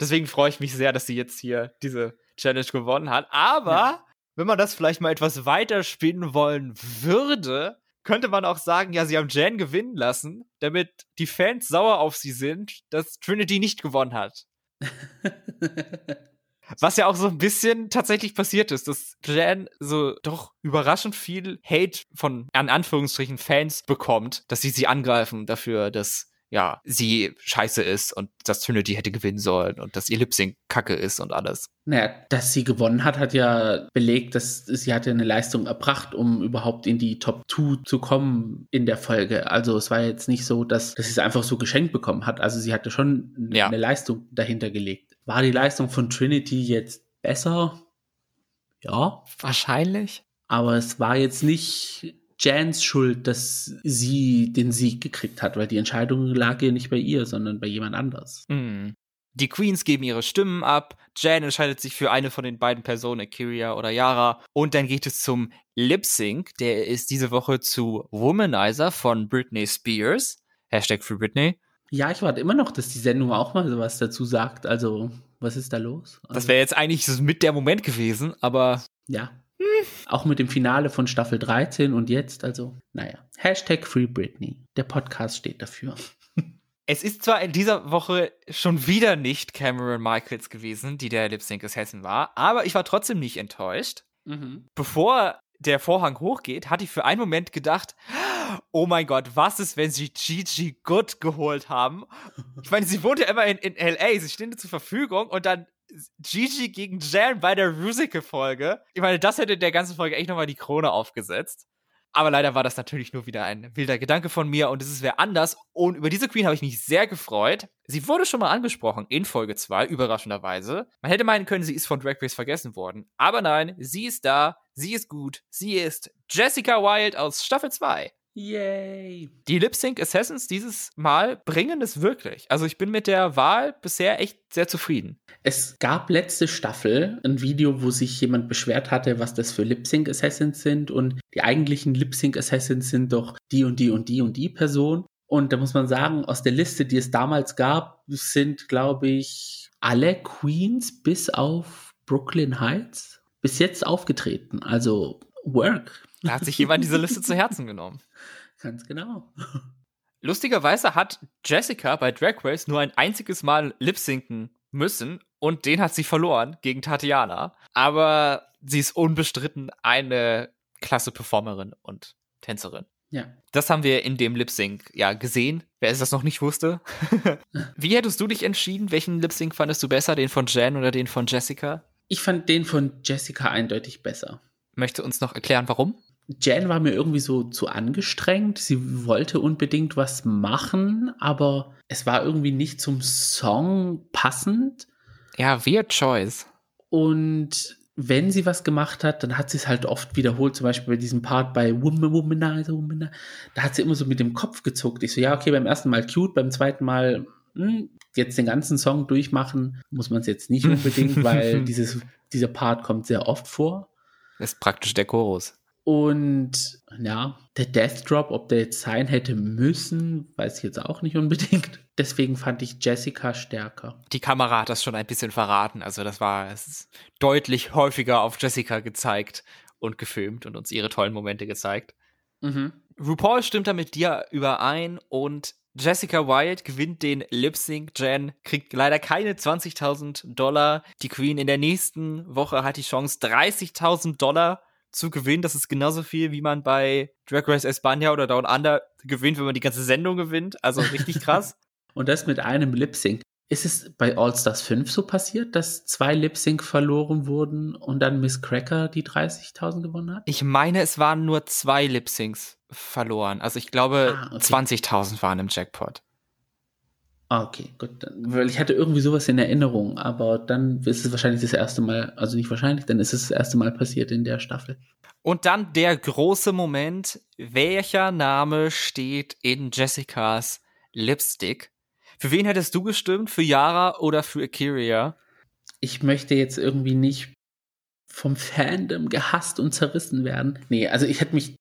Deswegen freue ich mich sehr, dass sie jetzt hier diese Challenge gewonnen hat. Aber Ja. wenn man das vielleicht mal etwas weiter spinnen wollen würde, könnte man auch sagen, ja, sie haben Jan gewinnen lassen, damit die Fans sauer auf sie sind, dass Trinity nicht gewonnen hat. Was ja auch so ein bisschen tatsächlich passiert ist, dass Jan so doch überraschend viel Hate von, an Anführungsstrichen, Fans bekommt, dass sie sie angreifen dafür, dass ja, sie scheiße ist und dass Trinity hätte gewinnen sollen und dass ihr Lip-Sync kacke ist und alles. Naja, dass sie gewonnen hat, hat ja belegt, dass sie hatte eine Leistung erbracht, um überhaupt in die Top 2 zu kommen in der Folge. Also es war jetzt nicht so, dass, dass sie es einfach so geschenkt bekommen hat. Also sie hatte schon ja. eine Leistung dahinter gelegt. War die Leistung von Trinity jetzt besser? Ja. Wahrscheinlich. Aber es war jetzt nicht Jans Schuld, dass sie den Sieg gekriegt hat, weil die Entscheidung lag ja nicht bei ihr, sondern bei jemand anders. Mhm. Die Queens geben ihre Stimmen ab, Jan entscheidet sich für eine von den beiden Personen, Akiria oder Yara, und dann geht es zum Lip Sync, der ist diese Woche zu Womanizer von Britney Spears. Hashtag Free Britney. Ja, ich warte immer noch, dass die Sendung auch mal sowas dazu sagt. Also, was ist da los? Also, das wäre jetzt eigentlich mit der Moment gewesen, aber. Ja, auch mit dem Finale von Staffel 13 und jetzt, also, naja. Hashtag Free Britney. Der Podcast steht dafür. Es ist zwar in dieser Woche schon wieder nicht Cameron Michaels gewesen, die der Lip Sync Assassin war, aber ich war trotzdem nicht enttäuscht. Mhm. Bevor der Vorhang hochgeht, hatte ich für einen Moment gedacht, oh mein Gott, was ist, wenn sie Gigi Good geholt haben? Ich meine, sie wohnte immer in, in LA, sie stünde zur Verfügung und dann Gigi gegen Jan bei der Musical-Folge. Ich meine, das hätte der ganzen Folge echt nochmal die Krone aufgesetzt. Aber leider war das natürlich nur wieder ein wilder Gedanke von mir und es wer anders. Und über diese Queen habe ich mich sehr gefreut. Sie wurde schon mal angesprochen in Folge 2, überraschenderweise. Man hätte meinen können, sie ist von Drag Race vergessen worden. Aber nein, sie ist da, sie ist gut, sie ist Jessica Wilde aus Staffel 2. Yay! Die Lip Sync Assassins dieses Mal bringen es wirklich. Also ich bin mit der Wahl bisher echt sehr zufrieden. Es gab letzte Staffel ein Video, wo sich jemand beschwert hatte, was das für Lip Sync Assassins sind und die eigentlichen Lip Sync Assassins sind doch die und die und die und die Person. Und da muss man sagen, aus der Liste, die es damals gab, sind, glaube ich, alle Queens bis auf Brooklyn Heights bis jetzt aufgetreten. Also Work. Da hat sich jemand diese Liste zu Herzen genommen. Ganz genau. Lustigerweise hat Jessica bei Drag Race nur ein einziges Mal lip-sinken müssen und den hat sie verloren gegen Tatiana. Aber sie ist unbestritten eine klasse Performerin und Tänzerin. Ja. Das haben wir in dem Lip Sync ja gesehen. Wer es das noch nicht wusste. Wie hättest du dich entschieden? Welchen Lip Sync fandest du besser? Den von Jan oder den von Jessica? Ich fand den von Jessica eindeutig besser. Möchte uns noch erklären, warum? Jan war mir irgendwie so zu angestrengt. Sie wollte unbedingt was machen, aber es war irgendwie nicht zum Song passend. Ja, weird choice. Und wenn sie was gemacht hat, dann hat sie es halt oft wiederholt, zum Beispiel bei diesem Part bei Woman, Womanizer, Womanizer. Da hat sie immer so mit dem Kopf gezuckt. Ich so, ja, okay, beim ersten Mal cute, beim zweiten Mal hm, jetzt den ganzen Song durchmachen, muss man es jetzt nicht unbedingt, weil dieses, dieser Part kommt sehr oft vor. Das ist praktisch der Chorus. Und ja, der Death Drop, ob der jetzt sein hätte müssen, weiß ich jetzt auch nicht unbedingt. Deswegen fand ich Jessica stärker. Die Kamera hat das schon ein bisschen verraten. Also das war es deutlich häufiger auf Jessica gezeigt und gefilmt und uns ihre tollen Momente gezeigt. Mhm. RuPaul stimmt da mit dir überein und Jessica Wilde gewinnt den Lip Sync. Jen kriegt leider keine 20.000 Dollar. Die Queen in der nächsten Woche hat die Chance, 30.000 Dollar zu gewinnen. Das ist genauso viel, wie man bei Drag Race España oder Down Under gewinnt, wenn man die ganze Sendung gewinnt. Also richtig krass. Und das mit einem Lip Sync. Ist es bei All Stars 5 so passiert, dass zwei Lip Sync verloren wurden und dann Miss Cracker die 30.000 gewonnen hat? Ich meine, es waren nur zwei Lip Syncs verloren. Also ich glaube, ah, okay. 20.000 waren im Jackpot. Ah, okay, gut. Dann, weil ich hatte irgendwie sowas in Erinnerung, aber dann ist es wahrscheinlich das erste Mal, also nicht wahrscheinlich, dann ist es das erste Mal passiert in der Staffel. Und dann der große Moment, welcher Name steht in Jessicas Lipstick? Für wen hättest du gestimmt? Für Yara oder für Akiria? Ich möchte jetzt irgendwie nicht vom Fandom gehasst und zerrissen werden. Nee, also ich hätte mich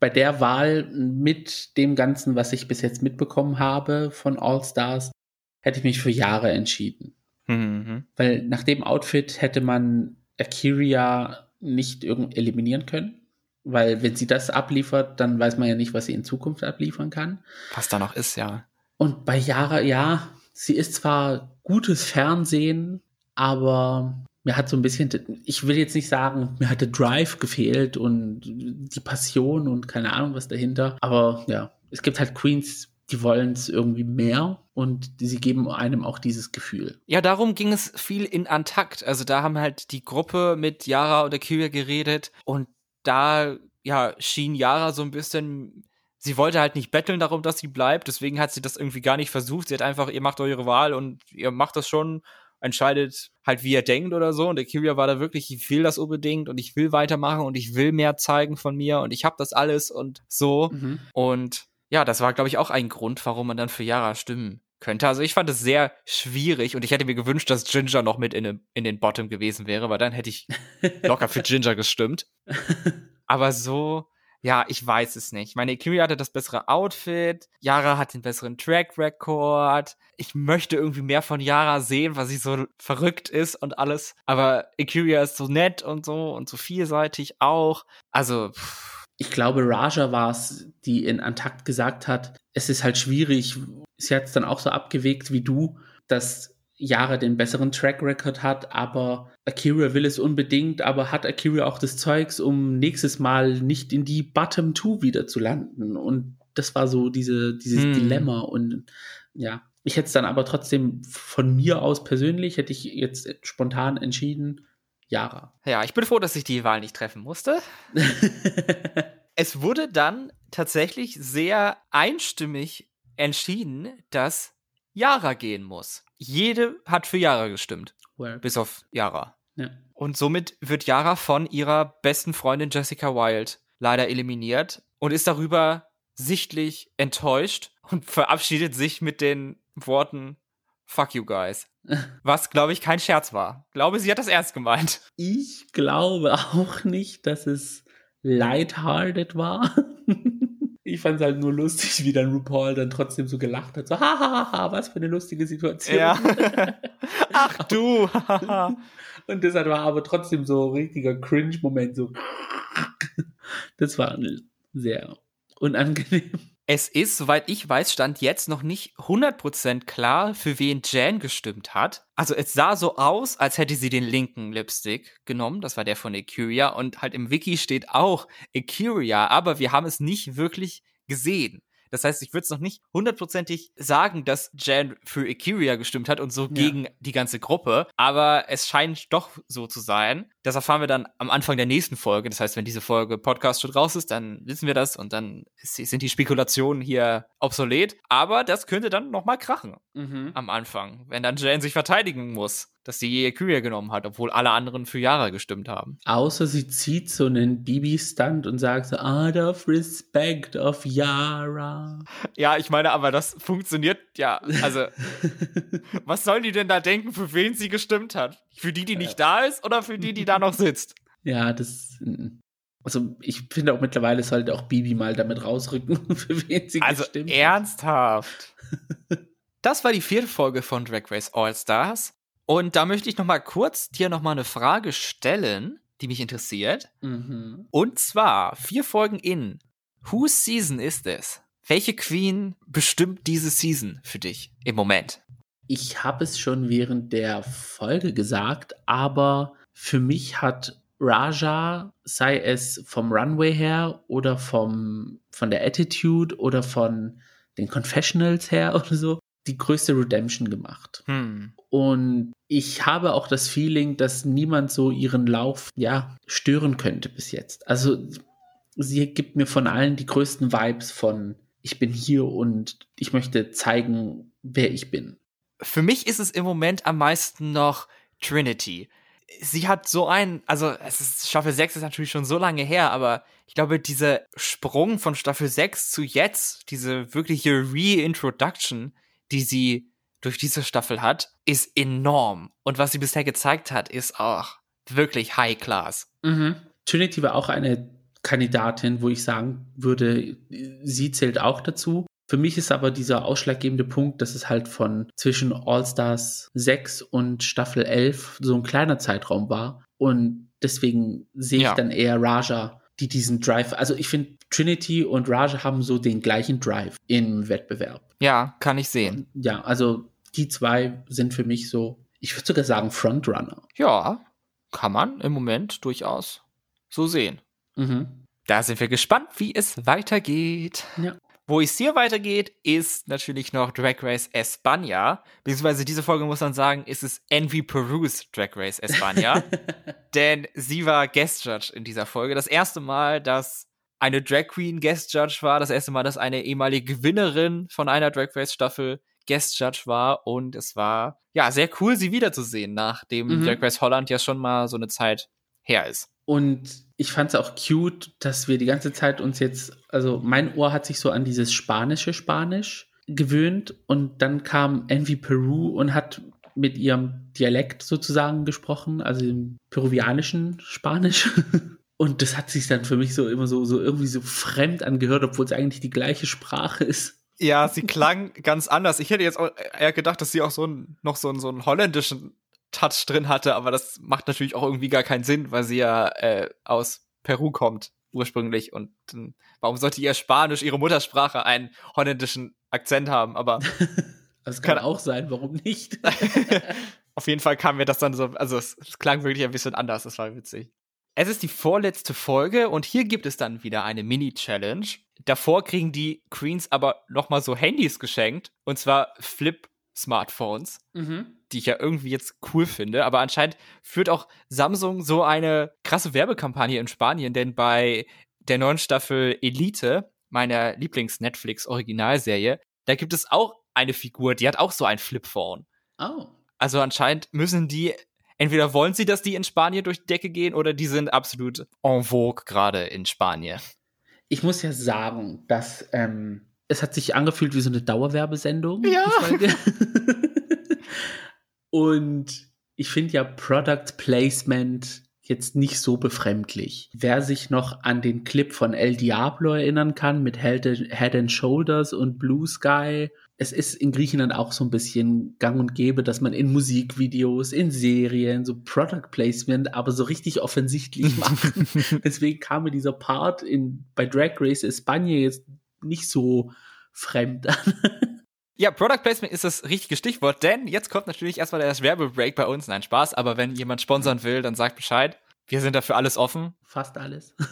bei der Wahl mit dem Ganzen, was ich bis jetzt mitbekommen habe von All Stars, hätte ich mich für Jahre entschieden. Mhm. Weil nach dem Outfit hätte man Akiria nicht irgend eliminieren können. Weil wenn sie das abliefert, dann weiß man ja nicht, was sie in Zukunft abliefern kann. Was da noch ist, ja. Und bei Yara, ja, sie ist zwar gutes Fernsehen, aber mir hat so ein bisschen, ich will jetzt nicht sagen, mir hat der Drive gefehlt und die Passion und keine Ahnung was dahinter. Aber ja, es gibt halt Queens, die wollen es irgendwie mehr und sie geben einem auch dieses Gefühl. Ja, darum ging es viel in Antakt. Also da haben halt die Gruppe mit Yara oder Kyria geredet und da ja schien Yara so ein bisschen sie wollte halt nicht betteln darum, dass sie bleibt, deswegen hat sie das irgendwie gar nicht versucht. Sie hat einfach, ihr macht eure Wahl und ihr macht das schon, entscheidet halt, wie ihr denkt oder so. Und der Kyria war da wirklich, ich will das unbedingt und ich will weitermachen und ich will mehr zeigen von mir und ich habe das alles und so. Mhm. Und ja, das war, glaube ich, auch ein Grund, warum man dann für Yara stimmen könnte. Also ich fand es sehr schwierig und ich hätte mir gewünscht, dass Ginger noch mit in, in den Bottom gewesen wäre, weil dann hätte ich locker für Ginger gestimmt. Aber so, ja, ich weiß es nicht. Meine Ikiri hatte das bessere Outfit, Yara hat den besseren Track Record. Ich möchte irgendwie mehr von Yara sehen, weil sie so verrückt ist und alles. Aber Ikiri ist so nett und so und so vielseitig auch. Also, pff ich glaube, Raja war es, die in Antakt gesagt hat, es ist halt schwierig. Sie hat es dann auch so abgewegt wie du, dass Yara den besseren Track Record hat, aber Akira will es unbedingt, aber hat Akira auch das Zeugs, um nächstes Mal nicht in die Bottom Two wieder zu landen? Und das war so diese, dieses hm. Dilemma. Und ja, ich hätte es dann aber trotzdem von mir aus persönlich, hätte ich jetzt spontan entschieden, Yara. Ja, ich bin froh, dass ich die Wahl nicht treffen musste. es wurde dann tatsächlich sehr einstimmig entschieden, dass Yara gehen muss. Jede hat für Yara gestimmt. Well. Bis auf Yara. Ja. Und somit wird Yara von ihrer besten Freundin Jessica Wilde leider eliminiert und ist darüber sichtlich enttäuscht und verabschiedet sich mit den Worten Fuck you guys. Was, glaube ich, kein Scherz war. Glaube, sie hat das ernst gemeint. Ich glaube auch nicht, dass es lighthearted war. Ich fand es halt nur lustig, wie dann RuPaul dann trotzdem so gelacht hat. So, hahaha, was für eine lustige Situation. Ja. Ach du. Und das war aber trotzdem so ein richtiger Cringe-Moment. So. Das war sehr unangenehm. Es ist, soweit ich weiß, stand jetzt noch nicht 100% klar, für wen Jan gestimmt hat. Also es sah so aus, als hätte sie den linken Lipstick genommen. Das war der von Ecuria. Und halt im Wiki steht auch Ecuria, aber wir haben es nicht wirklich gesehen. Das heißt, ich würde es noch nicht hundertprozentig sagen, dass Jan für Ikiria gestimmt hat und so ja. gegen die ganze Gruppe. Aber es scheint doch so zu sein. Das erfahren wir dann am Anfang der nächsten Folge. Das heißt, wenn diese Folge Podcast schon raus ist, dann wissen wir das und dann sind die Spekulationen hier obsolet. Aber das könnte dann noch mal krachen mhm. am Anfang, wenn dann Jan sich verteidigen muss dass sie Kyria genommen hat, obwohl alle anderen für Yara gestimmt haben. Außer sie zieht so einen Bibi-Stunt und sagt so, out of respect of Yara. Ja, ich meine, aber das funktioniert ja. Also, was sollen die denn da denken, für wen sie gestimmt hat? Für die, die nicht da ist oder für die, die da noch sitzt? Ja, das. Also ich finde auch mittlerweile sollte auch Bibi mal damit rausrücken, für wen sie also gestimmt hat. Also ernsthaft. Das war die vierte Folge von Drag Race All Stars. Und da möchte ich noch mal kurz dir noch mal eine Frage stellen, die mich interessiert. Mhm. Und zwar vier Folgen in. Whose Season ist es? Welche Queen bestimmt diese Season für dich im Moment? Ich habe es schon während der Folge gesagt, aber für mich hat Raja, sei es vom Runway her oder vom, von der Attitude oder von den Confessionals her oder so, die größte Redemption gemacht. Hm. Und ich habe auch das Feeling, dass niemand so ihren Lauf, ja, stören könnte bis jetzt. Also, sie gibt mir von allen die größten Vibes von, ich bin hier und ich möchte zeigen, wer ich bin. Für mich ist es im Moment am meisten noch Trinity. Sie hat so ein, also es ist, Staffel 6 ist natürlich schon so lange her, aber ich glaube, dieser Sprung von Staffel 6 zu jetzt, diese wirkliche Reintroduction, die sie durch diese Staffel hat, ist enorm. Und was sie bisher gezeigt hat, ist auch wirklich High Class. Mhm. Trinity war auch eine Kandidatin, wo ich sagen würde, sie zählt auch dazu. Für mich ist aber dieser ausschlaggebende Punkt, dass es halt von zwischen All-Stars 6 und Staffel 11 so ein kleiner Zeitraum war. Und deswegen sehe ich ja. dann eher Raja die diesen Drive, also ich finde, Trinity und Raja haben so den gleichen Drive im Wettbewerb. Ja, kann ich sehen. Ja, also die zwei sind für mich so, ich würde sogar sagen, Frontrunner. Ja, kann man im Moment durchaus so sehen. Mhm. Da sind wir gespannt, wie es weitergeht. Ja. Wo es hier weitergeht, ist natürlich noch Drag Race España. Beziehungsweise diese Folge muss man sagen, ist es Envy Perus Drag Race España. denn sie war Guest Judge in dieser Folge. Das erste Mal, dass eine Drag Queen Guest Judge war. Das erste Mal, dass eine ehemalige Gewinnerin von einer Drag Race Staffel Guest Judge war. Und es war, ja, sehr cool, sie wiederzusehen, nachdem Mhm. Drag Race Holland ja schon mal so eine Zeit her ist. Und ich fand es auch cute, dass wir die ganze Zeit uns jetzt, also mein Ohr hat sich so an dieses spanische Spanisch gewöhnt und dann kam Envy Peru und hat mit ihrem Dialekt sozusagen gesprochen, also im peruvianischen Spanisch. Und das hat sich dann für mich so immer so, so irgendwie so fremd angehört, obwohl es eigentlich die gleiche Sprache ist. Ja, sie klang ganz anders. Ich hätte jetzt auch eher gedacht, dass sie auch so ein, noch so einen, so einen holländischen Touch drin hatte, aber das macht natürlich auch irgendwie gar keinen Sinn, weil sie ja äh, aus Peru kommt ursprünglich und äh, warum sollte ihr Spanisch, ihre Muttersprache, einen holländischen Akzent haben? Aber Das kann Kann- auch sein, warum nicht? auf jeden Fall kam mir das dann so, also es, es klang wirklich ein bisschen anders, das war witzig. Es ist die vorletzte Folge und hier gibt es dann wieder eine Mini-Challenge. Davor kriegen die Queens aber nochmal so Handys geschenkt und zwar Flip-Smartphones. mhm. Die ich ja irgendwie jetzt cool finde. Aber anscheinend führt auch Samsung so eine krasse Werbekampagne in Spanien, denn bei der neuen Staffel Elite, meiner Lieblings-Netflix-Originalserie, da gibt es auch eine Figur, die hat auch so ein Flipphone. Oh. Also anscheinend müssen die, entweder wollen sie, dass die in Spanien durch die Decke gehen oder die sind absolut en vogue gerade in Spanien. Ich muss ja sagen, dass ähm, es hat sich angefühlt wie so eine Dauerwerbesendung. Ja. Und ich finde ja Product Placement jetzt nicht so befremdlich. Wer sich noch an den Clip von El Diablo erinnern kann mit Head Head and Shoulders und Blue Sky, es ist in Griechenland auch so ein bisschen gang und gäbe, dass man in Musikvideos, in Serien so Product Placement, aber so richtig offensichtlich macht. Deswegen kam mir dieser Part in, bei Drag Race España jetzt nicht so fremd an. Ja, Product Placement ist das richtige Stichwort, denn jetzt kommt natürlich erstmal der Werbebreak bei uns. Nein, Spaß, aber wenn jemand sponsern will, dann sagt Bescheid. Wir sind dafür alles offen. Fast alles.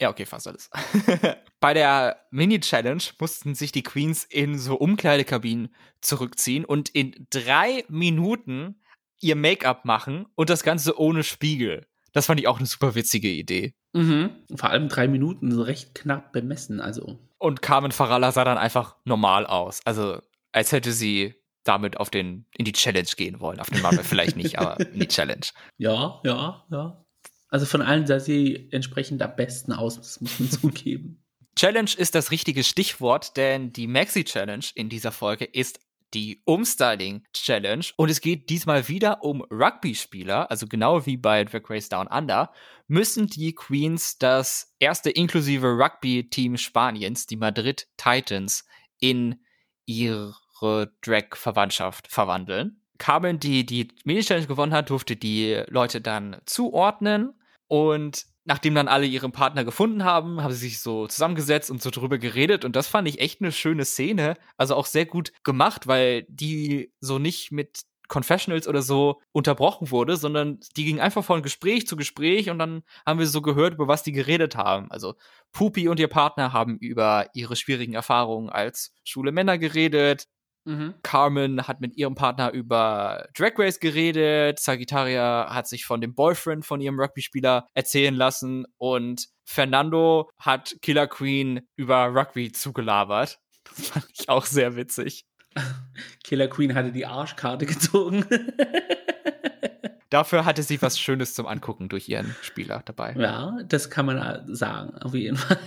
Ja, okay, fast alles. Bei der Mini-Challenge mussten sich die Queens in so Umkleidekabinen zurückziehen und in drei Minuten ihr Make-up machen und das Ganze ohne Spiegel. Das fand ich auch eine super witzige Idee. mhm. Vor allem drei Minuten, so recht knapp bemessen, also. Und Carmen Farala sah dann einfach normal aus. Also, als hätte sie damit auf den, in die Challenge gehen wollen. Auf den Marvel vielleicht nicht, aber in die Challenge. Ja, ja, ja. Also von allen sah sie entsprechend am besten aus, das muss man zugeben. Challenge ist das richtige Stichwort, denn die Maxi Challenge in dieser Folge ist die Umstyling Challenge und es geht diesmal wieder um Rugby-Spieler, also genau wie bei Drag Race Down Under, müssen die Queens das erste inklusive Rugby-Team Spaniens, die Madrid Titans, in ihre Drag-Verwandtschaft verwandeln. Carmen, die die Mini-Challenge gewonnen hat, durfte die Leute dann zuordnen und nachdem dann alle ihren Partner gefunden haben, haben sie sich so zusammengesetzt und so drüber geredet und das fand ich echt eine schöne Szene, also auch sehr gut gemacht, weil die so nicht mit Confessionals oder so unterbrochen wurde, sondern die ging einfach von Gespräch zu Gespräch und dann haben wir so gehört, über was die geredet haben. Also Pupi und ihr Partner haben über ihre schwierigen Erfahrungen als schwule Männer geredet. Mhm. Carmen hat mit ihrem Partner über Drag Race geredet. Sagittaria hat sich von dem Boyfriend von ihrem Rugby-Spieler erzählen lassen. Und Fernando hat Killer Queen über Rugby zugelabert. Das fand ich auch sehr witzig. Killer Queen hatte die Arschkarte gezogen. Dafür hatte sie was Schönes zum Angucken durch ihren Spieler dabei. ja, das kann man sagen, auf jeden Fall.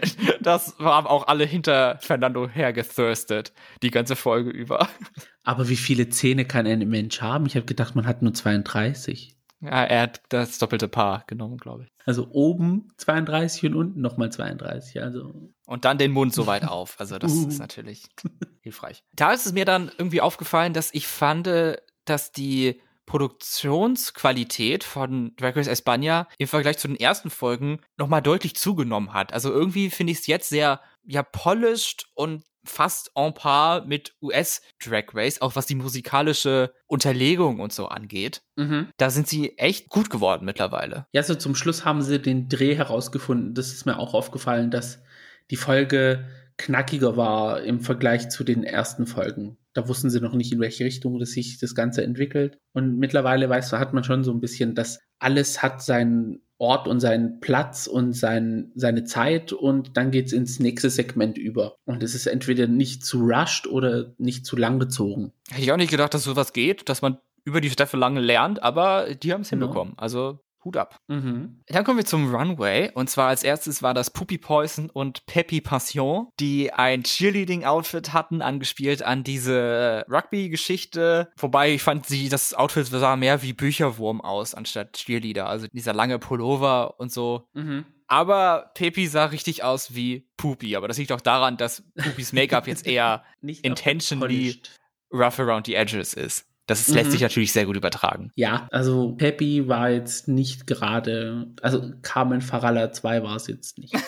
das haben auch alle hinter Fernando hergethirstet, die ganze Folge über. Aber wie viele Zähne kann ein Mensch haben? Ich habe gedacht, man hat nur 32. Ja, er hat das doppelte Paar genommen, glaube ich. Also oben 32 und unten nochmal 32. Also Und dann den Mund so weit auf. Also das Uh. ist natürlich hilfreich. Da ist es mir dann irgendwie aufgefallen, dass ich fand, dass die Produktionsqualität von Drag Race España im Vergleich zu den ersten Folgen nochmal deutlich zugenommen hat. Also irgendwie finde ich es jetzt sehr, ja, polished und fast en par mit US Drag Race, auch was die musikalische Unterlegung und so angeht. Mhm. Da sind sie echt gut geworden mittlerweile. Ja, so zum Schluss haben sie den Dreh herausgefunden. Das ist mir auch aufgefallen, dass die Folge knackiger war im Vergleich zu den ersten Folgen. Da wussten sie noch nicht, in welche Richtung das sich das Ganze entwickelt. Und mittlerweile, weißt du, hat man schon so ein bisschen, dass alles hat seinen Ort und seinen Platz und sein, seine Zeit und dann geht's ins nächste Segment über. Und es ist entweder nicht zu rushed oder nicht zu lang gezogen. Hätte ich auch nicht gedacht, dass sowas geht, dass man über die Staffel lange lernt, aber die haben es Genau. hinbekommen. Also Hut ab. Mhm. Dann kommen wir zum Runway. Und zwar als erstes war das Poopy Poison und Peppy Passion, die ein Cheerleading-Outfit hatten, angespielt an diese Rugby-Geschichte. Wobei ich fand, sie, das Outfit sah mehr wie Bücherwurm aus, anstatt Cheerleader. Also dieser lange Pullover und so. Mhm. Aber Peppy sah richtig aus wie Poopy. Aber das liegt auch daran, dass Poopys Make-up jetzt eher Nicht Intentionally- rough around the edges ist. Das Mhm. lässt sich natürlich sehr gut übertragen. Ja, also Peppy war jetzt nicht gerade, also Carmen Faralla 2 war es jetzt nicht.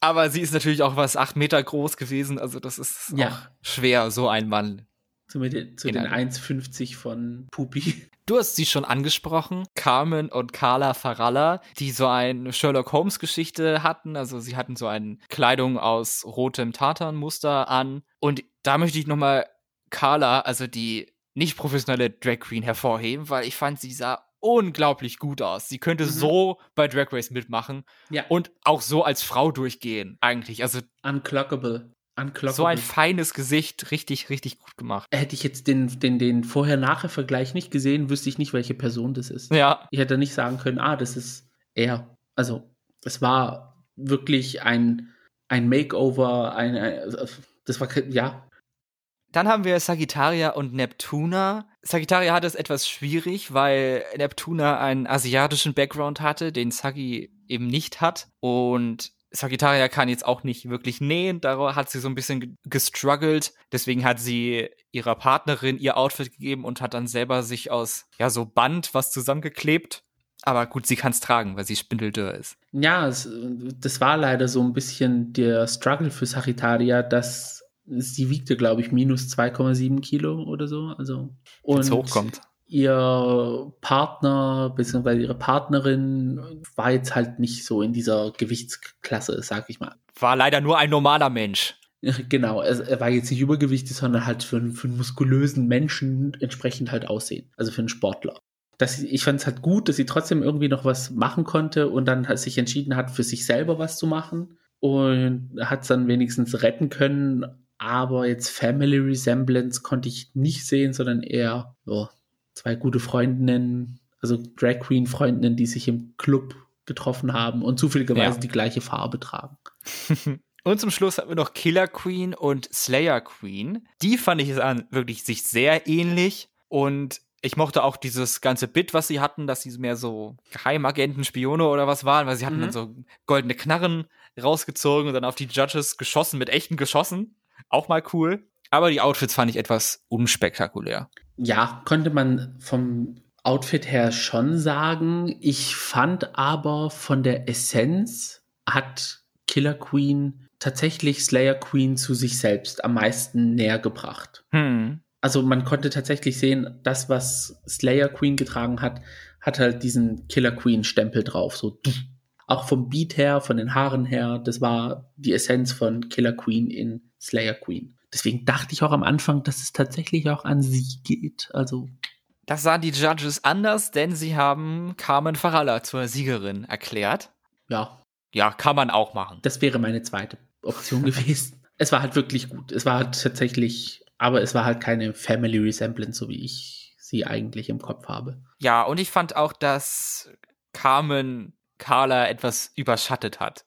Aber sie ist natürlich auch was acht Meter groß gewesen, also das ist Ja. auch schwer, so ein Mann. Zu, mit, zu In den einem- 1,50 von Pupi. Du hast sie schon angesprochen, Carmen und Carla Faralla, die so eine Sherlock Holmes Geschichte hatten, also sie hatten so eine Kleidung aus rotem Tartanmuster an und da möchte ich nochmal Carla, also die nicht professionelle Drag Queen hervorheben, weil ich fand, sie sah unglaublich gut aus. Sie könnte Mhm. so bei Drag Race mitmachen Ja, und auch so als Frau durchgehen, eigentlich. Also unclockable. Unclockable. so ein feines Gesicht, richtig, richtig gut gemacht. Hätte ich jetzt den, den, den Vorher-Nachher-Vergleich nicht gesehen, wüsste ich nicht, welche Person das ist. Ja, Ich hätte nicht sagen können, ah, das ist er. Also, es war wirklich ein, ein Makeover, ein, ein, das war, ja, Dann haben wir Sagittaria und Neptuna. Sagittaria hat es etwas schwierig, weil Neptuna einen asiatischen Background hatte, den Sagi eben nicht hat. Und Sagittaria kann jetzt auch nicht wirklich nähen, da hat sie so ein bisschen ge- gestruggelt. Deswegen hat sie ihrer Partnerin ihr Outfit gegeben und hat dann selber sich aus, ja, so Band was zusammengeklebt. Aber gut, sie kann es tragen, weil sie spindeldürr ist. Ja, es, das war leider so ein bisschen der Struggle für Sagittaria, dass sie wiegte, glaube ich, minus 2,7 Kilo oder so. Also Wenn's und hochkommt. Ihr Partner bzw. ihre Partnerin war jetzt halt nicht so in dieser Gewichtsklasse, sag ich mal. War leider nur ein normaler Mensch. Genau, er, er war jetzt nicht übergewichtig, sondern halt für, einen- für einen muskulösen Menschen entsprechend halt aussehen. Also für einen Sportler. Das, ich fand es halt gut, dass sie trotzdem irgendwie noch was machen konnte und dann halt sich entschieden hat, für sich selber was zu machen. Und hat es dann wenigstens retten können. Aber jetzt Family Resemblance konnte ich nicht sehen, sondern eher ja, zwei gute Freundinnen, also Drag Queen Freundinnen, die sich im Club getroffen haben und zufälligerweise Ja. die gleiche Farbe tragen. Und zum Schluss hatten wir noch Killer Queen und Slayer Queen. Die fand ich es an wirklich sich sehr ähnlich und ich mochte auch dieses ganze Bit, was sie hatten, dass sie mehr so Geheimagenten, Spione oder was waren, weil sie hatten Mhm. dann so goldene Knarren rausgezogen und dann auf die Judges geschossen mit echten Geschossen. Auch mal cool. Aber die Outfits fand ich etwas unspektakulär. Ja, könnte man vom Outfit her schon sagen. Ich fand aber von der Essenz hat Killer Queen tatsächlich Slayer Queen zu sich selbst am meisten näher gebracht. Hm. Also man konnte tatsächlich sehen, das, was Slayer Queen getragen hat, hat halt diesen Killer Queen Stempel drauf. So auch vom Beat her, von den Haaren her, das war die Essenz von Killer Queen in Slayer Queen. Deswegen dachte ich auch am Anfang, dass es tatsächlich auch an sie geht. Also Das sahen die Judges anders, denn sie haben Carmen Faralla zur Siegerin erklärt. ja, Ja, kann man auch machen. das wäre meine zweite Option gewesen. Es war halt wirklich gut. Es war halt tatsächlich, aber es war halt keine Family Resemblance, so wie ich sie eigentlich im Kopf habe. Ja, und ich fand auch, dass Carmen Carla etwas überschattet hat.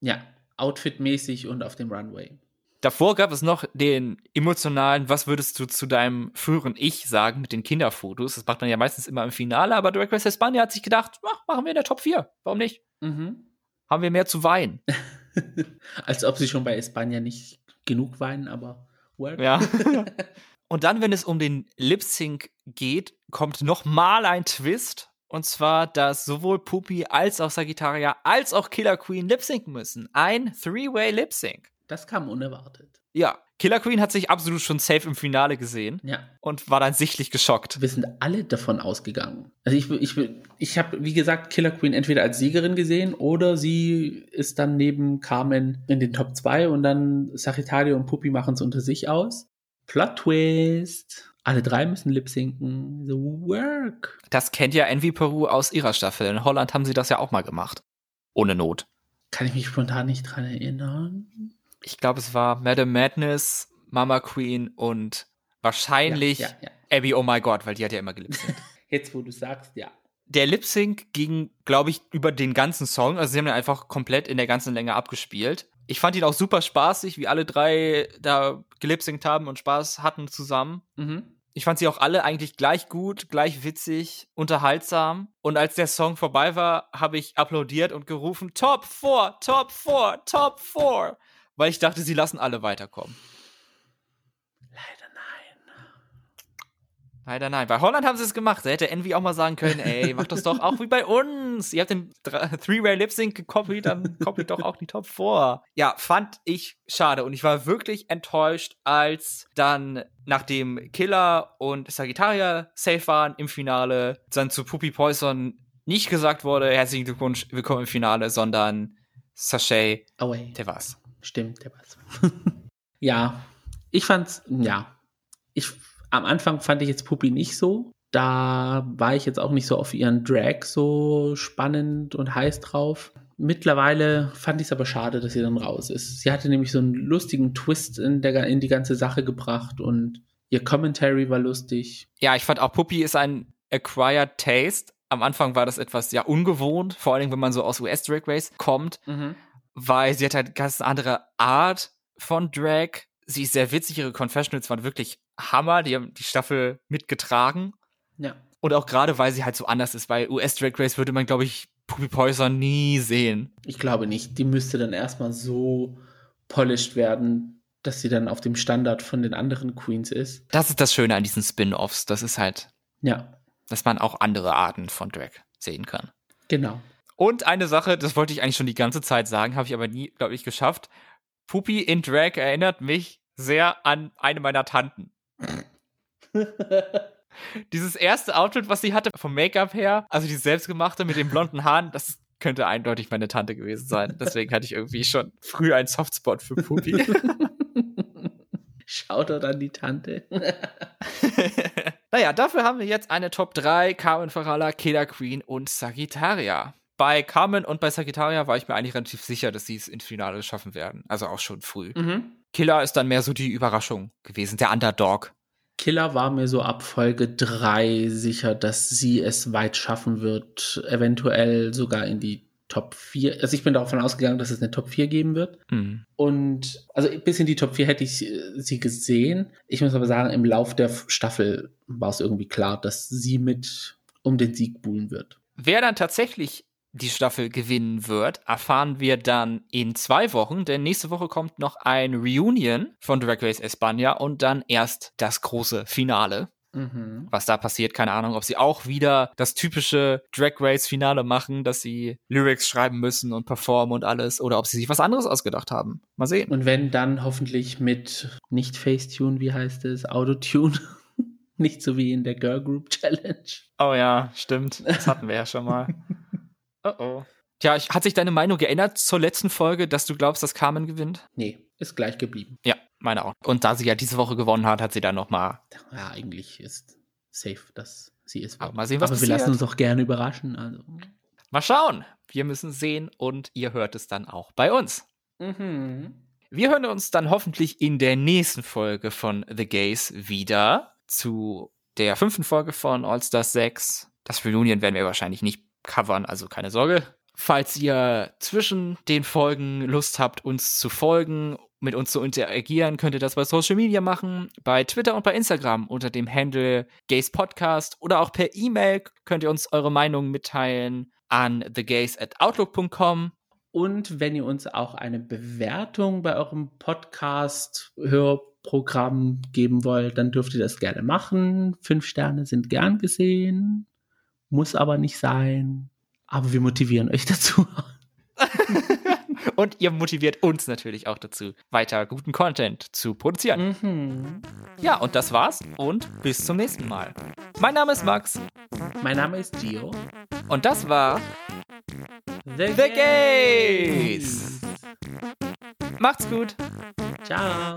Ja, outfitmäßig und auf dem Runway. Davor gab es noch den emotionalen, was würdest du zu deinem früheren Ich sagen mit den Kinderfotos? Das macht man ja meistens immer im Finale, aber Drag Race España hat sich gedacht, ach, machen wir in der Top 4. Warum nicht? Mhm. Haben wir mehr zu weinen. Als ob sie schon bei Espanja nicht genug weinen, aber work. Ja. Und dann, wenn es um den Lip Sync geht, kommt nochmal ein Twist. Und zwar, dass sowohl Pupi als auch Sagittaria als auch Killer Queen lip müssen. Ein Three-Way Lip Sync. Das kam unerwartet. Ja, Killer Queen hat sich absolut schon safe im Finale gesehen Ja. und war dann sichtlich geschockt. Wir sind alle davon ausgegangen. Also ich, ich, ich habe, wie gesagt, Killer Queen entweder als Siegerin gesehen oder sie ist dann neben Carmen in den Top 2 und dann Sagittario und Puppy machen es unter sich aus. Plot Twist. Alle drei müssen lip sinken. The work. Das kennt ja Envy Peru aus ihrer Staffel. In Holland haben sie das ja auch mal gemacht. Ohne Not. Kann ich mich spontan nicht dran erinnern. Ich glaube, es war Madame Madness, Mama Queen und wahrscheinlich Ja, ja, ja. Abby Oh My God, weil die hat ja immer gelipsingt. Jetzt, wo du sagst, ja. Der Lip Sync ging, glaube ich, über den ganzen Song. Also sie haben ihn einfach komplett in der ganzen Länge abgespielt. Ich fand ihn auch super spaßig, wie alle drei da gelipsingt haben und Spaß hatten zusammen. Mhm. Ich fand sie auch alle eigentlich gleich gut, gleich witzig, unterhaltsam. Und als der Song vorbei war, habe ich applaudiert und gerufen, Top 4, Top 4, Top 4. Weil ich dachte, sie lassen alle weiterkommen. Leider nein. Leider nein. Bei Holland haben sie es gemacht. Da hätte Envy auch mal sagen können, ey, macht das doch auch wie bei uns. Ihr habt den Three-Way Lip-Sync gekopiert, dann kopiert doch auch die Top 4. Ja, fand ich schade. Und ich war wirklich enttäuscht, als dann, nachdem Killer und Sagittaria safe waren im Finale, dann zu Puppy Poison nicht gesagt wurde, herzlichen Glückwunsch, willkommen im Finale, sondern Sachet, Away. der war's. Stimmt, der war's. ja, ich fand's, ja. Ich, am Anfang fand ich jetzt Puppi nicht so. Da war ich jetzt auch nicht so auf ihren Drag so spannend und heiß drauf. Mittlerweile fand ich es aber schade, dass sie dann raus ist. Sie hatte nämlich so einen lustigen Twist in, der, in die ganze Sache gebracht und ihr Commentary war lustig. Ja, ich fand auch Puppy ist ein acquired taste. Am Anfang war das etwas ja ungewohnt, vor allem wenn man so aus US Drag Race kommt, weil sie hat halt ganz andere Art von Drag. Sie ist sehr witzig, ihre Confessionals waren wirklich Hammer, die haben die Staffel mitgetragen. Ja. Und auch gerade, weil sie halt so anders ist, bei US Drag Race würde man, glaube ich, Puppy Poison nie sehen. Ich glaube nicht. Die müsste dann erstmal so polished werden, dass sie dann auf dem Standard von den anderen Queens ist. Das ist das Schöne an diesen Spin-Offs. Das ist halt, Ja, dass man auch andere Arten von Drag sehen kann. genau. Und eine Sache, das wollte ich eigentlich schon die ganze Zeit sagen, habe ich aber nie, glaube ich, geschafft. Puppy in Drag erinnert mich sehr an eine meiner Tanten. Dieses erste Outfit, was sie hatte, vom Make-up her, also die selbstgemachte mit den blonden Haaren, das könnte eindeutig meine Tante gewesen sein. Deswegen hatte ich irgendwie schon früh einen Softspot für Puppy. Shoutout an die Tante. naja, dafür haben wir jetzt eine Top 3, Carmen Farala, Killer Queen und Sagittaria. Bei Carmen und bei Sagittaria war ich mir eigentlich relativ sicher, dass sie es ins Finale schaffen werden. Also auch schon früh. mhm. Killer ist dann mehr so die Überraschung gewesen, der Underdog. Killer war mir so ab Folge 3 sicher, dass sie es weit schaffen wird, eventuell sogar in die Top 4. Also ich bin davon ausgegangen, dass es eine Top 4 geben wird. Hm. Und also bis in die Top 4 hätte ich äh, sie gesehen. Ich muss aber sagen, im Lauf der Staffel war es irgendwie klar, dass sie mit um den Sieg buhlen wird. Wer dann tatsächlich die Staffel gewinnen wird, erfahren wir dann in zwei Wochen, denn nächste Woche kommt noch ein Reunion von Drag Race España und dann erst das große Finale. Mhm. Was da passiert, keine Ahnung, ob sie auch wieder das typische Drag Race Finale machen, dass sie Lyrics schreiben müssen und performen und alles, oder ob sie sich was anderes ausgedacht haben. Mal sehen. Und wenn dann hoffentlich mit nicht Facetune, wie heißt es, Autotune. nicht so wie in der Girl Group Challenge. Oh ja, stimmt. Das hatten wir ja schon mal. Oh oh. Tja, hat sich deine Meinung geändert zur letzten Folge, dass du glaubst, dass Carmen gewinnt? Nee, ist gleich geblieben. Ja, meine auch. Und da sie ja diese Woche gewonnen hat, hat sie dann noch mal. Ja, eigentlich ist safe, dass sie es Aber wird. mal sehen, was Aber wir passiert. lassen uns auch gerne überraschen. Also. Mal schauen. Wir müssen sehen und ihr hört es dann auch bei uns. Mhm. Wir hören uns dann hoffentlich in der nächsten Folge von The Gays wieder zu der fünften Folge von All Stars 6. Das Reunion werden wir wahrscheinlich nicht covern, also keine Sorge. Falls ihr zwischen den Folgen Lust habt, uns zu folgen, mit uns zu interagieren, könnt ihr das bei Social Media machen, bei Twitter und bei Instagram unter dem Handle Gays Podcast oder auch per E-Mail könnt ihr uns eure Meinung mitteilen an thegays at outlook.com. Und wenn ihr uns auch eine Bewertung bei eurem Podcast, Hör, Programm geben wollt, dann dürft ihr das gerne machen. Fünf Sterne sind gern gesehen, muss aber nicht sein. Aber wir motivieren euch dazu. Und ihr motiviert uns natürlich auch dazu, weiter guten Content zu produzieren. Mhm. Ja, und das war's und bis zum nächsten Mal. Mein Name ist Max Mein Name ist Gio. und das war The, The Gays. Macht's gut. Ciao.